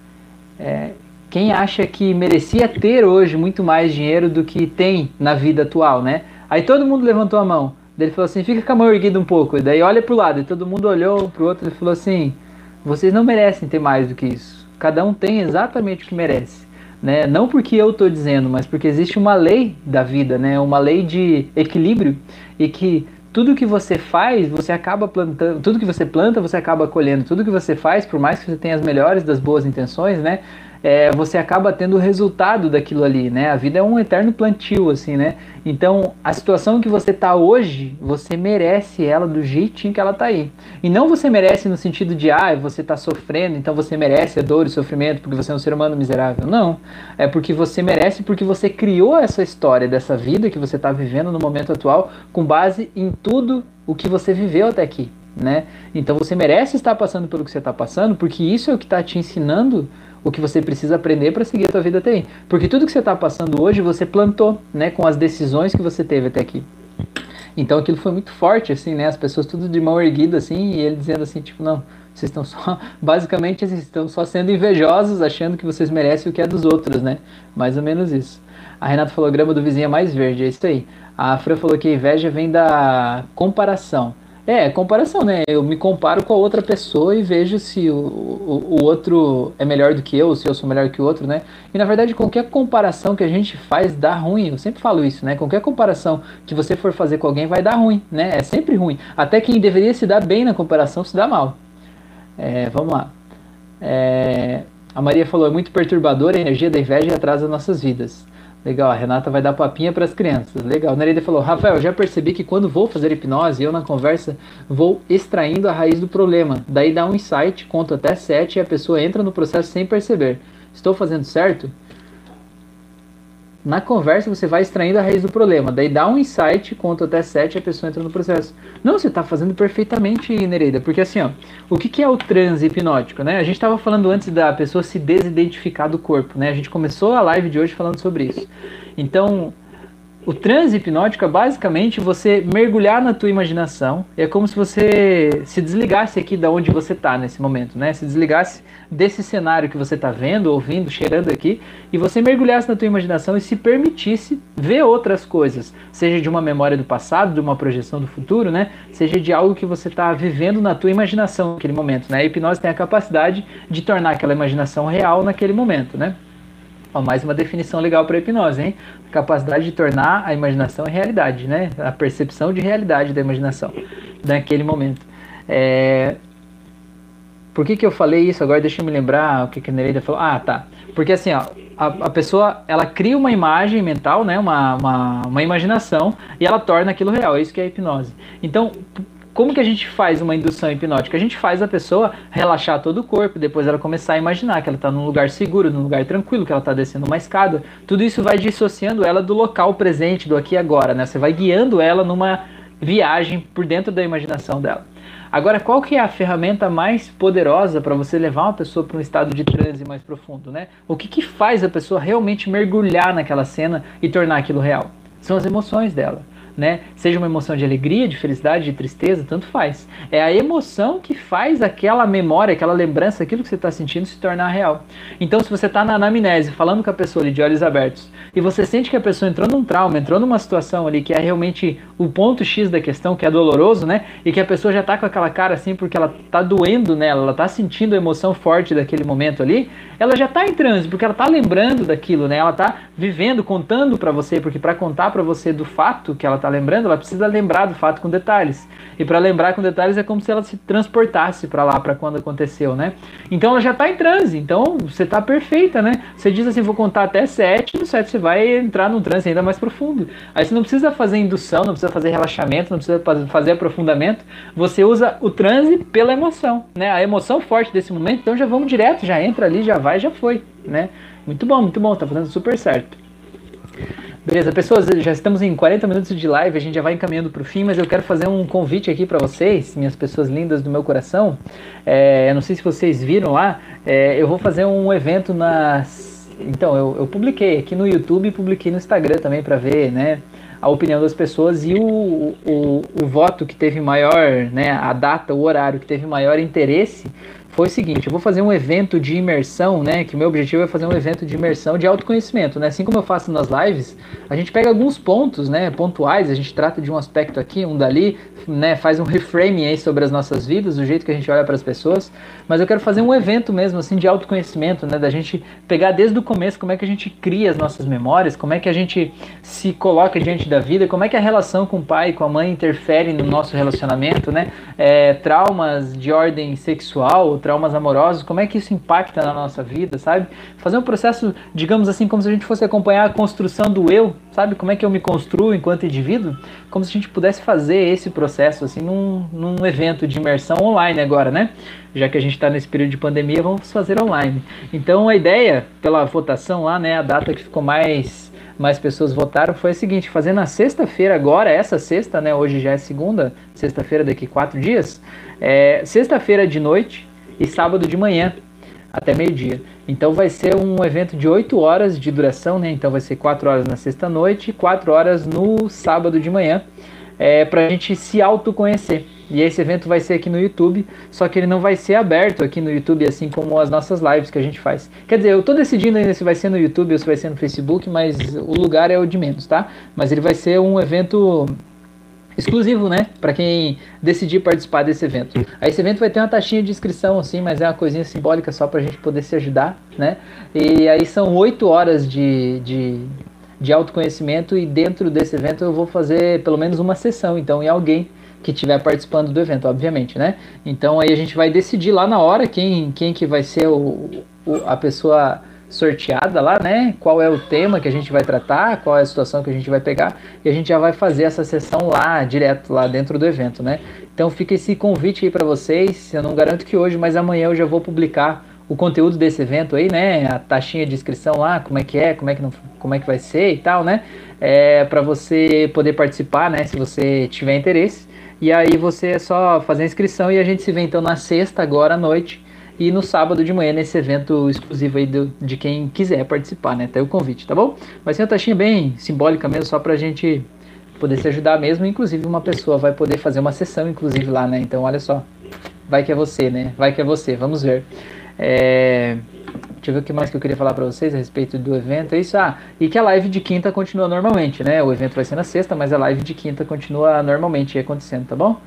é, quem acha que merecia ter hoje muito mais dinheiro do que tem na vida atual, né? Aí todo mundo levantou a mão. Ele falou assim, fica com a mão erguida um pouco. E daí olha pro lado. E todo mundo olhou pro outro e falou assim, vocês não merecem ter mais do que isso. Cada um tem exatamente o que merece. Né? Não porque eu estou dizendo, mas porque existe uma lei da vida, né? uma lei de equilíbrio e que tudo que você faz, você acaba plantando, tudo que você planta, você acaba colhendo, tudo que você faz, por mais que você tenha as melhores das boas intenções, né? É, você acaba tendo o resultado daquilo ali, né? A vida é um eterno plantio, assim, né? Então, a situação que você tá hoje, você merece ela do jeitinho que ela tá aí. E não você merece no sentido de, ah, você tá sofrendo, então você merece a dor e sofrimento porque você é um ser humano miserável. Não. É porque você merece porque você criou essa história dessa vida que você tá vivendo no momento atual com base em tudo o que você viveu até aqui, né? Então, você merece estar passando pelo que você está passando, porque isso é o que está te ensinando o que você precisa aprender para seguir a tua vida até aí. Porque tudo que você está passando hoje, você plantou, né, com as decisões que você teve até aqui. Então aquilo foi muito forte, assim, né, as pessoas tudo de mão erguida, assim, e ele dizendo assim, tipo, não, vocês estão só, basicamente, vocês estão só sendo invejosos, achando que vocês merecem o que é dos outros, né, mais ou menos isso. A Renata falou, grama do vizinho é mais verde, é isso aí. A Fran falou que a inveja vem da comparação. É, comparação, né? Eu me comparo com a outra pessoa e vejo se o, o, o, outro é melhor do que eu, se eu sou melhor que o outro, né? E na verdade, qualquer comparação que a gente faz dá ruim. Eu sempre falo isso, né? Qualquer comparação que você for fazer com alguém vai dar ruim, né? É sempre ruim. Até quem deveria se dar bem na comparação se dá mal. É, vamos lá. É, a Maria falou: é muito perturbadora a energia da inveja atrasa nossas vidas. Legal, a Renata vai dar papinha para as crianças. Legal. Nereida falou: Rafael, já percebi que quando vou fazer hipnose, eu na conversa vou extraindo a raiz do problema. Daí dá um insight, conto até sete e a pessoa entra no processo sem perceber. Estou fazendo certo? Na conversa você vai extraindo a raiz do problema, daí dá um insight, conta até 7 e a pessoa entra no processo. Não, você está fazendo perfeitamente, Nereida, porque assim, ó, o que, que é o transe hipnótico, né? A gente estava falando antes da pessoa se desidentificar do corpo, né? A gente começou a live de hoje falando sobre isso. Então, o transe hipnótico é basicamente você mergulhar na tua imaginação. É como se você se desligasse aqui da onde você está nesse momento, né? Se desligasse desse cenário que você está vendo, ouvindo, cheirando aqui, e você mergulhasse na tua imaginação e se permitisse ver outras coisas, seja de uma memória do passado, de uma projeção do futuro, né? Seja de algo que você está vivendo na tua imaginação naquele momento, né? A hipnose tem a capacidade de tornar aquela imaginação real naquele momento, né? Ó, mais uma definição legal para hipnose, hein? Capacidade de tornar a imaginação realidade, né? A percepção de realidade da imaginação naquele momento. É... Por que, que eu falei isso agora? Deixa eu me lembrar o que, que a Nereida falou. Ah, tá. Porque assim, ó, a, a pessoa ela cria uma imagem mental, né? Uma, uma, uma imaginação e ela torna aquilo real. É isso que é hipnose. Então, como que a gente faz uma indução hipnótica? A gente faz a pessoa relaxar todo o corpo, depois ela começar a imaginar que ela está num lugar seguro, num lugar tranquilo, que ela está descendo uma escada. Tudo isso vai dissociando ela do local presente, do aqui e agora, né? Você vai guiando ela numa viagem por dentro da imaginação dela. Agora, qual que é a ferramenta mais poderosa para você levar uma pessoa para um estado de transe mais profundo, né? O que, que faz a pessoa realmente mergulhar naquela cena e tornar aquilo real? São as emoções dela né? Seja uma emoção de alegria, de felicidade, de tristeza, tanto faz. É a emoção que faz aquela memória, aquela lembrança, aquilo que você está sentindo se tornar real. Então, se você está na anamnese, falando com a pessoa ali de olhos abertos, e você sente que a pessoa entrou num trauma, entrou numa situação ali que é realmente o ponto X da questão, que é doloroso, né? E que a pessoa já está com aquela cara assim porque ela está doendo nela, ela está sentindo a emoção forte daquele momento ali, ela já está em transe, porque ela está lembrando daquilo, né? Ela está vivendo, contando para você, porque para contar para você do fato que ela está lembrando, ela precisa lembrar do fato com detalhes. E para lembrar com detalhes é como se ela se transportasse para lá, para quando aconteceu, né? Então ela já está em transe, então você está perfeita, né? Você diz assim, vou contar até 7, no 7 você vai entrar num transe ainda mais profundo. Aí você não precisa fazer indução, não precisa fazer relaxamento, não precisa fazer aprofundamento, você usa o transe pela emoção, né? A emoção forte desse momento, então já vamos direto, já entra ali, já vai, já foi, né? Muito bom, muito bom, tá fazendo super certo. Beleza, pessoas, já estamos em 40 minutos de live, a gente já vai encaminhando para o fim, mas eu quero fazer um convite aqui para vocês, minhas pessoas lindas do meu coração. É, não sei se vocês viram lá, é, eu vou fazer um evento nas. Então, eu, eu publiquei aqui no YouTube e publiquei no Instagram também para ver, né? a opinião das pessoas e o, o, o voto que teve maior, né, a data, o horário que teve maior interesse foi o seguinte, eu vou fazer um evento de imersão, né, que meu objetivo é fazer um evento de imersão de autoconhecimento, né, assim como eu faço nas lives, a gente pega alguns pontos, né, pontuais, a gente trata de um aspecto aqui, um dali, né, faz um reframing aí sobre as nossas vidas, o jeito que a gente olha para as pessoas, mas eu quero fazer um evento mesmo, assim, de autoconhecimento, né, da gente pegar desde o começo como é que a gente cria as nossas memórias, como é que a gente se coloca diante da vida, como é que a relação com o pai e com a mãe interfere no nosso relacionamento, né, é, traumas de ordem sexual, traumas amorosos, como é que isso impacta na nossa vida, sabe? Fazer um processo, digamos assim, como se a gente fosse acompanhar a construção do eu, sabe? Como é que eu me construo enquanto indivíduo? Como se a gente pudesse fazer esse processo, assim, num, num evento de imersão online agora, né? Já que a gente está nesse período de pandemia, vamos fazer online. Então a ideia, pela votação lá, né, a data que ficou mais mais pessoas votaram foi a seguinte: fazer na sexta-feira, agora, essa sexta, né? Hoje já é segunda, sexta-feira daqui quatro dias. É, sexta-feira de noite, e sábado de manhã até meio-dia. Então vai ser um evento de 8 horas de duração, né? Então vai ser 4 horas na sexta-noite e 4 horas no sábado de manhã, é, para a gente se autoconhecer. E esse evento vai ser aqui no YouTube, só que ele não vai ser aberto aqui no YouTube, assim como as nossas lives que a gente faz. Quer dizer, eu estou decidindo ainda se vai ser no YouTube ou se vai ser no Facebook, mas o lugar é o de menos, tá? Mas ele vai ser um evento exclusivo, né? Para quem decidir participar desse evento. Aí esse evento vai ter uma taxinha de inscrição, assim, mas é uma coisinha simbólica só para a gente poder se ajudar, né? E aí são oito horas de, de, de autoconhecimento e dentro desse evento eu vou fazer pelo menos uma sessão, então, em alguém que estiver participando do evento, obviamente, né? Então aí a gente vai decidir lá na hora quem, quem que vai ser o, o a pessoa sorteada lá, né? Qual é o tema que a gente vai tratar, qual é a situação que a gente vai pegar e a gente já vai fazer essa sessão lá, direto lá dentro do evento, né? Então fica esse convite aí para vocês. Eu não garanto que hoje, mas amanhã eu já vou publicar o conteúdo desse evento aí, né? A taxinha de inscrição lá, como é que é, como é que não, como é que vai ser e tal, né? É para você poder participar, né? Se você tiver interesse. E aí você é só fazer a inscrição e a gente se vê então na sexta agora à noite e no sábado de manhã nesse evento exclusivo aí do, de quem quiser participar, né? Até o convite, tá bom? Vai ser uma taxinha bem simbólica mesmo, só pra gente poder se ajudar mesmo. Inclusive, uma pessoa vai poder fazer uma sessão, inclusive, lá, né? Então, olha só. Vai que é você, né? Vai que é você, vamos ver. É... Deixa eu ver o que mais que eu queria falar para vocês a respeito do evento. É isso. Ah, e que a live de quinta continua normalmente, né? O evento vai ser na sexta, mas a live de quinta continua normalmente acontecendo, tá bom?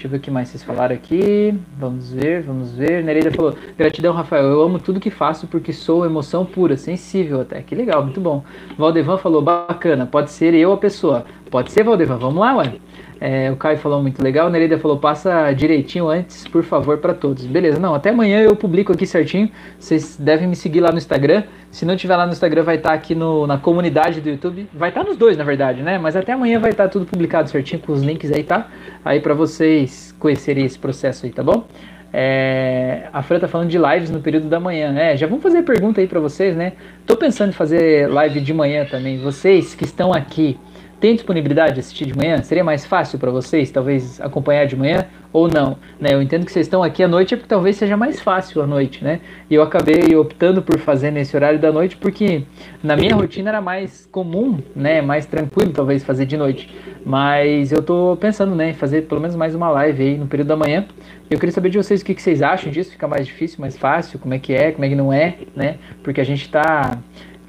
Deixa eu ver o que mais vocês falaram aqui. Vamos ver, vamos ver. Nereida falou: Gratidão, Rafael. Eu amo tudo que faço porque sou emoção pura, sensível até. Que legal, muito bom. Valdevan falou: Bacana, pode ser eu a pessoa. Pode ser, Valdevan. Vamos lá, ué. É, o Caio falou muito legal, o Nereida falou, passa direitinho antes, por favor, para todos. Beleza, não, até amanhã eu publico aqui certinho. Vocês devem me seguir lá no Instagram. Se não tiver lá no Instagram, vai estar tá aqui no, na comunidade do YouTube. Vai estar tá nos dois, na verdade, né? Mas até amanhã vai estar tá tudo publicado certinho com os links aí, tá? Aí para vocês conhecerem esse processo aí, tá bom? É, a Fran tá falando de lives no período da manhã. É, já vamos fazer pergunta aí para vocês, né? Tô pensando em fazer live de manhã também. Vocês que estão aqui tem disponibilidade de assistir de manhã? Seria mais fácil para vocês, talvez, acompanhar de manhã ou não? Né? Eu entendo que vocês estão aqui à noite, é porque talvez seja mais fácil à noite, né? E eu acabei optando por fazer nesse horário da noite, porque na minha rotina era mais comum, né? Mais tranquilo, talvez, fazer de noite. Mas eu tô pensando, né, em fazer pelo menos mais uma live aí no período da manhã. Eu queria saber de vocês o que, que vocês acham disso. Fica mais difícil, mais fácil? Como é que é? Como é que não é? Né? Porque a gente está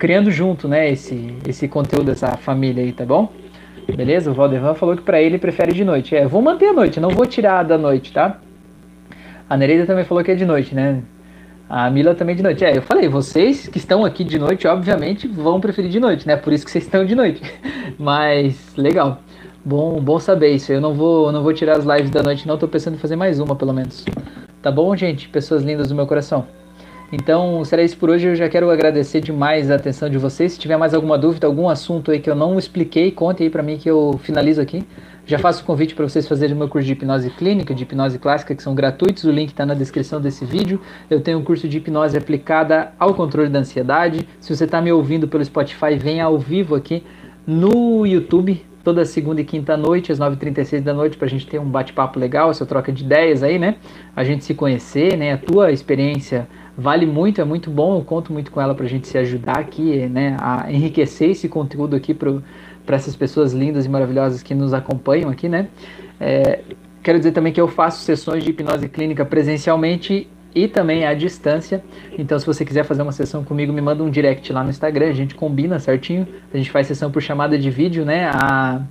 criando junto, né, esse, esse conteúdo dessa família aí, tá bom? Beleza? O Valdevan falou que para ele prefere de noite. É, vou manter a noite, não vou tirar da noite, tá? A Nereida também falou que é de noite, né? A Mila também de noite. É, eu falei, vocês que estão aqui de noite, obviamente, vão preferir de noite, né? Por isso que vocês estão de noite. Mas, legal. Bom, bom saber isso. Eu não vou, não vou tirar as lives da noite, não. Tô pensando em fazer mais uma, pelo menos. Tá bom, gente? Pessoas lindas do meu coração. Então, será isso por hoje. Eu já quero agradecer demais a atenção de vocês. Se tiver mais alguma dúvida, algum assunto aí que eu não expliquei, conte aí para mim que eu finalizo aqui. Já faço o convite para vocês fazerem o meu curso de hipnose clínica, de hipnose clássica, que são gratuitos. O link está na descrição desse vídeo. Eu tenho um curso de hipnose aplicada ao controle da ansiedade. Se você está me ouvindo pelo Spotify, venha ao vivo aqui no YouTube, toda segunda e quinta noite, às 9h36 da noite, para a gente ter um bate-papo legal, essa troca de ideias aí, né? A gente se conhecer, né? A tua experiência vale muito, é muito bom, eu conto muito com ela para a gente se ajudar aqui, né, a enriquecer esse conteúdo aqui para essas pessoas lindas e maravilhosas que nos acompanham aqui, né. É, quero dizer também que eu faço sessões de hipnose clínica presencialmente e também à distância. Então, se você quiser fazer uma sessão comigo, me manda um direct lá no Instagram, a gente combina certinho. A gente faz sessão por chamada de vídeo, né? A,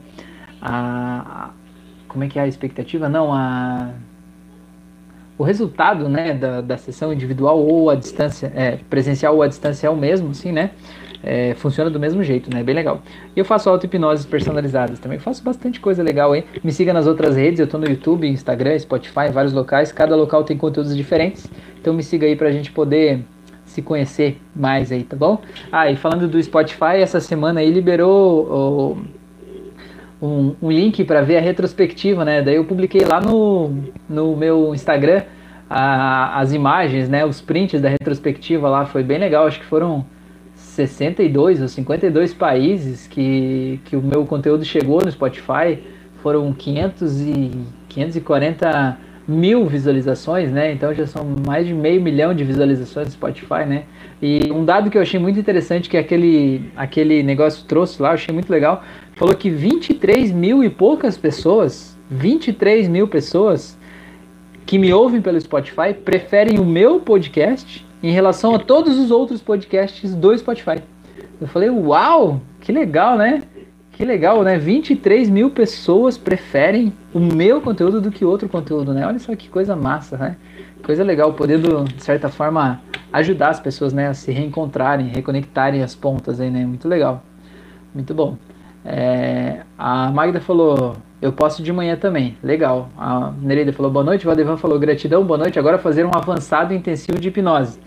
a, como é que é a expectativa? Não, a o resultado né, da, da sessão individual ou a distância, é, presencial ou a distância é o mesmo, assim, né? É, funciona do mesmo jeito, né? Bem legal. E eu faço auto-hipnoses personalizadas também. Eu faço bastante coisa legal aí. Me siga nas outras redes, eu tô no YouTube, Instagram, Spotify, vários locais. Cada local tem conteúdos diferentes. Então me siga aí pra gente poder se conhecer mais aí, tá bom? Ah, e falando do Spotify, essa semana aí liberou um, um link para ver a retrospectiva, né? Daí eu publiquei lá no, no meu Instagram a, as imagens, né? Os prints da retrospectiva lá, foi bem legal. Acho que foram 62 ou 52 países que, que o meu conteúdo chegou no Spotify. Foram 500 e 540 mil visualizações, né? Então já são mais de meio milhão de visualizações no Spotify, né? E um dado que eu achei muito interessante que aquele, aquele negócio trouxe lá, eu achei muito legal, falou que 23 mil e poucas pessoas, 23 mil pessoas que me ouvem pelo Spotify preferem o meu podcast em relação a todos os outros podcasts do Spotify. Eu falei, uau, que legal, né? Que legal, né? 23 mil pessoas preferem o meu conteúdo do que outro conteúdo, né? Olha só que coisa massa, né? Coisa legal, podendo, de certa forma, ajudar as pessoas né, a se reencontrarem, reconectarem as pontas aí, né? Muito legal. Muito bom. É, a Magda falou, eu posso de manhã também. Legal. A Nereida falou, boa noite. O Valdevan falou, gratidão, boa noite. Agora fazer um avançado intensivo de hipnose.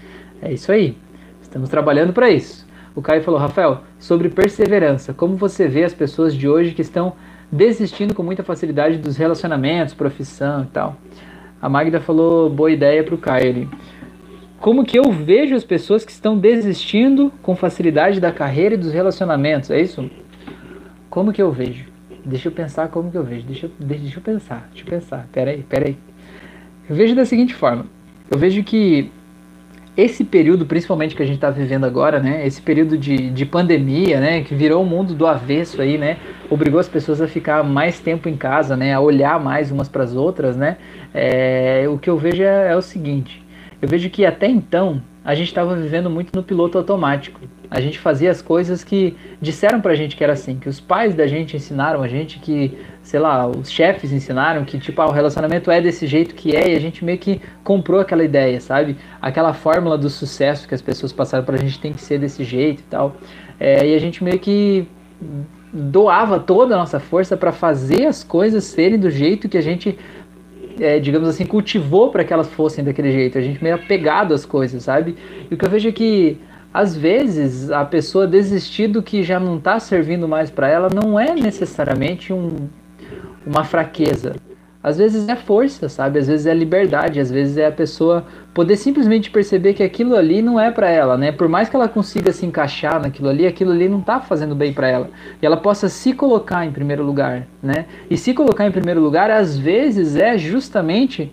É isso aí. Estamos trabalhando para isso. O Caio falou, Rafael, sobre perseverança, como você vê as pessoas de hoje que estão desistindo com muita facilidade dos relacionamentos, profissão e tal. A Magda falou, boa ideia para o Caio ali. Como que eu vejo as pessoas que estão desistindo com facilidade da carreira e dos relacionamentos, é isso? Como que eu vejo? Deixa eu pensar como que eu vejo. Deixa eu, deixa eu pensar, deixa eu pensar. Peraí, peraí. Eu vejo da seguinte forma. Eu vejo que esse período, principalmente que a gente está vivendo agora, né? Esse período de, de pandemia, né? Que virou o mundo do avesso aí, né? Obrigou as pessoas a ficar mais tempo em casa, né? A olhar mais umas para as outras, né? É, o que eu vejo é, é o seguinte: eu vejo que até então a gente estava vivendo muito no piloto automático. A gente fazia as coisas que disseram pra gente que era assim, que os pais da gente ensinaram a gente que, sei lá, os chefes ensinaram que tipo, ah, o relacionamento é desse jeito que é e a gente meio que comprou aquela ideia, sabe? Aquela fórmula do sucesso que as pessoas passaram pra gente tem que ser desse jeito e tal. É, e a gente meio que doava toda a nossa força para fazer as coisas serem do jeito que a gente, é, digamos assim, cultivou para que elas fossem daquele jeito. A gente meio apegado às coisas, sabe? E o que eu vejo é que às vezes a pessoa desistir do que já não está servindo mais para ela não é necessariamente um, uma fraqueza às vezes é força, sabe? Às vezes é liberdade, às vezes é a pessoa poder simplesmente perceber que aquilo ali não é para ela, né? Por mais que ela consiga se encaixar naquilo ali, aquilo ali não tá fazendo bem para ela. E ela possa se colocar em primeiro lugar, né? E se colocar em primeiro lugar, às vezes é justamente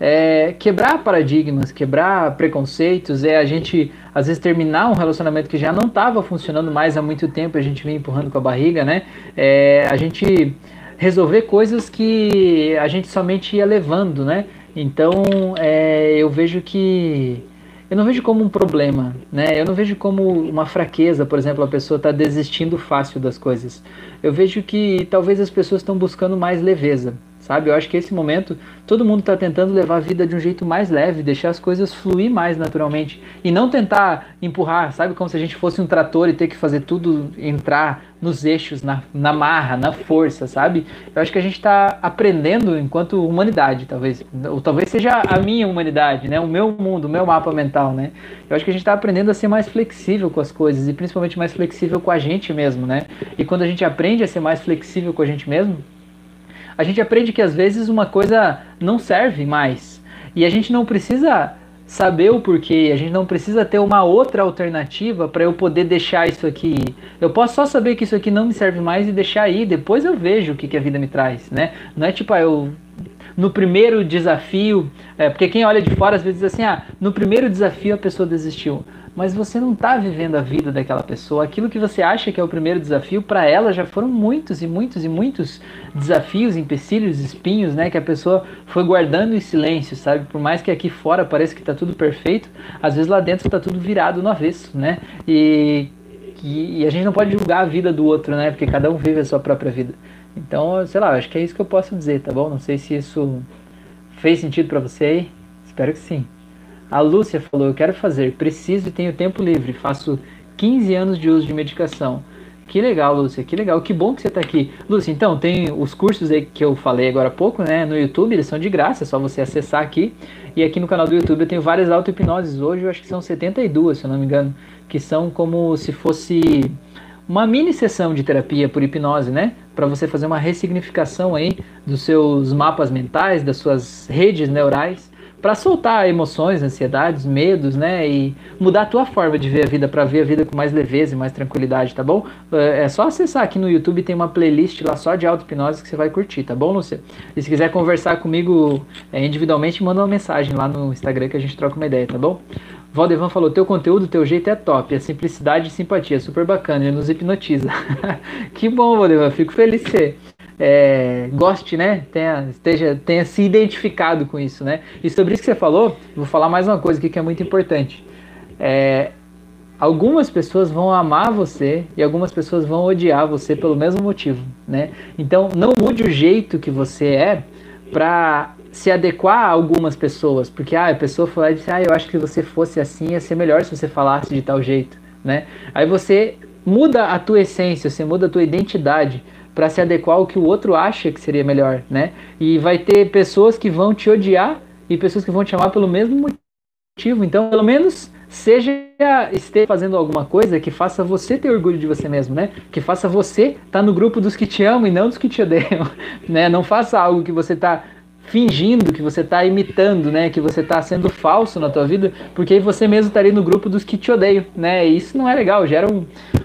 é, quebrar paradigmas, quebrar preconceitos, é a gente às vezes terminar um relacionamento que já não estava funcionando mais há muito tempo, a gente vem empurrando com a barriga, né? É, a gente resolver coisas que a gente somente ia levando, né? Então é, eu vejo que eu não vejo como um problema, né? Eu não vejo como uma fraqueza, por exemplo, a pessoa está desistindo fácil das coisas. Eu vejo que talvez as pessoas estão buscando mais leveza sabe? Eu acho que esse momento todo mundo está tentando levar a vida de um jeito mais leve, deixar as coisas fluir mais naturalmente e não tentar empurrar, sabe? Como se a gente fosse um trator e ter que fazer tudo entrar nos eixos, na, na marra, na força, sabe? Eu acho que a gente está aprendendo enquanto humanidade, talvez, ou talvez seja a minha humanidade, né? O meu mundo, o meu mapa mental, né? Eu acho que a gente está aprendendo a ser mais flexível com as coisas e principalmente mais flexível com a gente mesmo, né? E quando a gente aprende a ser mais flexível com a gente mesmo, a gente aprende que às vezes uma coisa não serve mais. E a gente não precisa saber o porquê, a gente não precisa ter uma outra alternativa para eu poder deixar isso aqui. Eu posso só saber que isso aqui não me serve mais e deixar aí, depois eu vejo o que, que a vida me traz, né? Não é tipo, ah, eu no primeiro desafio, é, porque quem olha de fora às vezes diz assim, ah, no primeiro desafio a pessoa desistiu mas você não está vivendo a vida daquela pessoa. Aquilo que você acha que é o primeiro desafio, para ela já foram muitos e muitos e muitos desafios, empecilhos, espinhos, né? Que a pessoa foi guardando em silêncio, sabe? Por mais que aqui fora pareça que está tudo perfeito, às vezes lá dentro está tudo virado no avesso, né? E, e, e a gente não pode julgar a vida do outro, né? Porque cada um vive a sua própria vida. Então, sei lá, acho que é isso que eu posso dizer, tá bom? Não sei se isso fez sentido para você aí. Espero que sim. A Lúcia falou: Eu quero fazer, preciso e tenho tempo livre. Faço 15 anos de uso de medicação. Que legal, Lúcia, que legal, que bom que você está aqui. Lúcia, então, tem os cursos aí que eu falei agora há pouco, né, no YouTube, eles são de graça, é só você acessar aqui. E aqui no canal do YouTube eu tenho várias auto-hipnoses, hoje eu acho que são 72, se eu não me engano, que são como se fosse uma mini sessão de terapia por hipnose, né, para você fazer uma ressignificação aí dos seus mapas mentais, das suas redes neurais para soltar emoções, ansiedades, medos, né? E mudar a tua forma de ver a vida, para ver a vida com mais leveza e mais tranquilidade, tá bom? É, é só acessar aqui no YouTube, tem uma playlist lá só de auto-hipnose que você vai curtir, tá bom, Lúcia? E se quiser conversar comigo é, individualmente, manda uma mensagem lá no Instagram que a gente troca uma ideia, tá bom? Valdevan falou: teu conteúdo, teu jeito é top, a simplicidade e simpatia, super bacana, ele nos hipnotiza. que bom, Valdevan, fico feliz de ser é, goste, né? Tenha, esteja, tenha se identificado com isso, né? E sobre isso que você falou, vou falar mais uma coisa aqui que é muito importante. É, algumas pessoas vão amar você e algumas pessoas vão odiar você pelo mesmo motivo, né? Então não mude o jeito que você é para se adequar a algumas pessoas, porque ah, a pessoa falou, disse, ah, eu acho que você fosse assim ia ser melhor se você falasse de tal jeito, né? Aí você muda a tua essência, você muda a tua identidade para se adequar ao que o outro acha que seria melhor, né? E vai ter pessoas que vão te odiar e pessoas que vão te amar pelo mesmo motivo. Então, pelo menos seja esteja fazendo alguma coisa que faça você ter orgulho de você mesmo, né? Que faça você estar tá no grupo dos que te amam e não dos que te odeiam, né? Não faça algo que você está fingindo que você está imitando, né? Que você está sendo falso na tua vida, porque aí você mesmo estaria no grupo dos que te odeiam, né? E isso não é legal, gera um,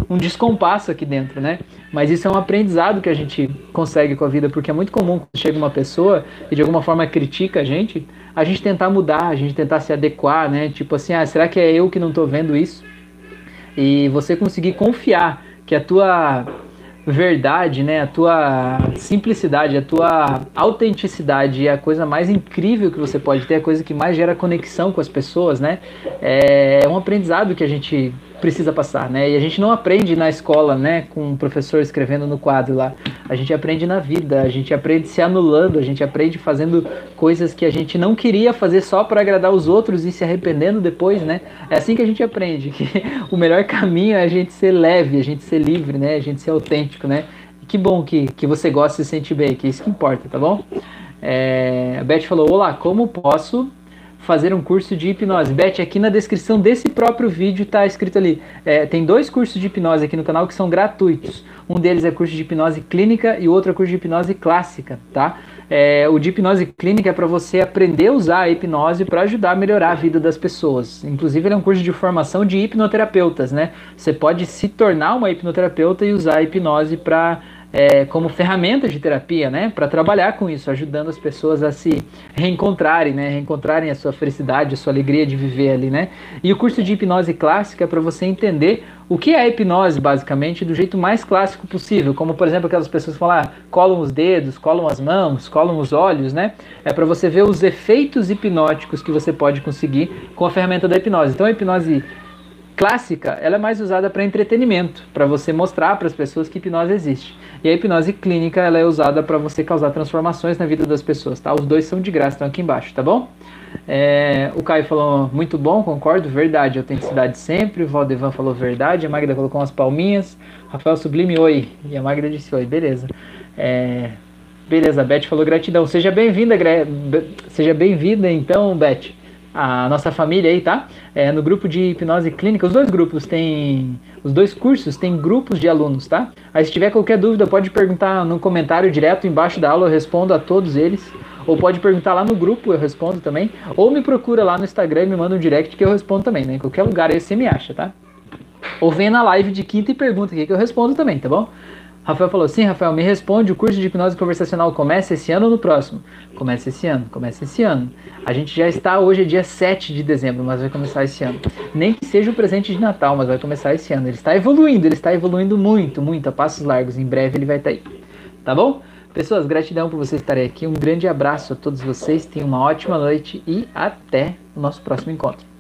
um descompasso aqui dentro, né? Mas isso é um aprendizado que a gente consegue com a vida, porque é muito comum quando chega uma pessoa e de alguma forma critica a gente, a gente tentar mudar, a gente tentar se adequar, né? Tipo assim, ah, será que é eu que não estou vendo isso? E você conseguir confiar que a tua verdade, né, a tua simplicidade, a tua autenticidade é a coisa mais incrível que você pode ter, a coisa que mais gera conexão com as pessoas, né? É um aprendizado que a gente precisa passar, né? E a gente não aprende na escola, né, com o professor escrevendo no quadro lá. A gente aprende na vida, a gente aprende se anulando, a gente aprende fazendo coisas que a gente não queria fazer só para agradar os outros e se arrependendo depois, né? É assim que a gente aprende, que o melhor caminho é a gente ser leve, a gente ser livre, né? A gente ser autêntico, né? E que bom que, que você gosta e se sente bem, que é isso que importa, tá bom? É, a Beth falou, olá, como posso fazer um curso de hipnose. Beth, aqui na descrição desse próprio vídeo está escrito ali. É, tem dois cursos de hipnose aqui no canal que são gratuitos. Um deles é curso de hipnose clínica e o outro é curso de hipnose clássica, tá? É, o de hipnose clínica é para você aprender a usar a hipnose para ajudar a melhorar a vida das pessoas. Inclusive, ele é um curso de formação de hipnoterapeutas, né? Você pode se tornar uma hipnoterapeuta e usar a hipnose para é, como ferramenta de terapia, né, para trabalhar com isso, ajudando as pessoas a se reencontrarem, né, reencontrarem a sua felicidade, a sua alegria de viver ali, né. E o curso de hipnose clássica é para você entender o que é a hipnose, basicamente, do jeito mais clássico possível, como por exemplo aquelas pessoas que falam, ah, colam os dedos, colam as mãos, colam os olhos, né? É para você ver os efeitos hipnóticos que você pode conseguir com a ferramenta da hipnose. Então a hipnose clássica, ela é mais usada para entretenimento, para você mostrar para as pessoas que hipnose existe. E a hipnose clínica, ela é usada para você causar transformações na vida das pessoas, tá? Os dois são de graça, estão aqui embaixo, tá bom? É, o Caio falou muito bom, concordo, verdade, autenticidade sempre. O Valdevan falou verdade, a Magda colocou umas palminhas. Rafael Sublime, oi. E a Magda disse oi, beleza. É, beleza, a Beth falou gratidão. Seja bem-vinda, seja bem-vinda então, Beth a nossa família aí, tá? É, no grupo de hipnose clínica, os dois grupos têm. Os dois cursos têm grupos de alunos, tá? Aí se tiver qualquer dúvida, pode perguntar no comentário direto embaixo da aula, eu respondo a todos eles. Ou pode perguntar lá no grupo, eu respondo também. Ou me procura lá no Instagram e me manda um direct que eu respondo também, né? Em qualquer lugar aí você me acha, tá? Ou vem na live de quinta e pergunta aqui que eu respondo também, tá bom? Rafael falou: Sim, Rafael, me responde. O curso de hipnose conversacional começa esse ano ou no próximo? Começa esse ano, começa esse ano. A gente já está, hoje é dia 7 de dezembro, mas vai começar esse ano. Nem que seja o presente de Natal, mas vai começar esse ano. Ele está evoluindo, ele está evoluindo muito, muito, a passos largos. Em breve ele vai estar aí. Tá bom? Pessoas, gratidão por vocês estarem aqui. Um grande abraço a todos vocês. Tenham uma ótima noite e até o nosso próximo encontro.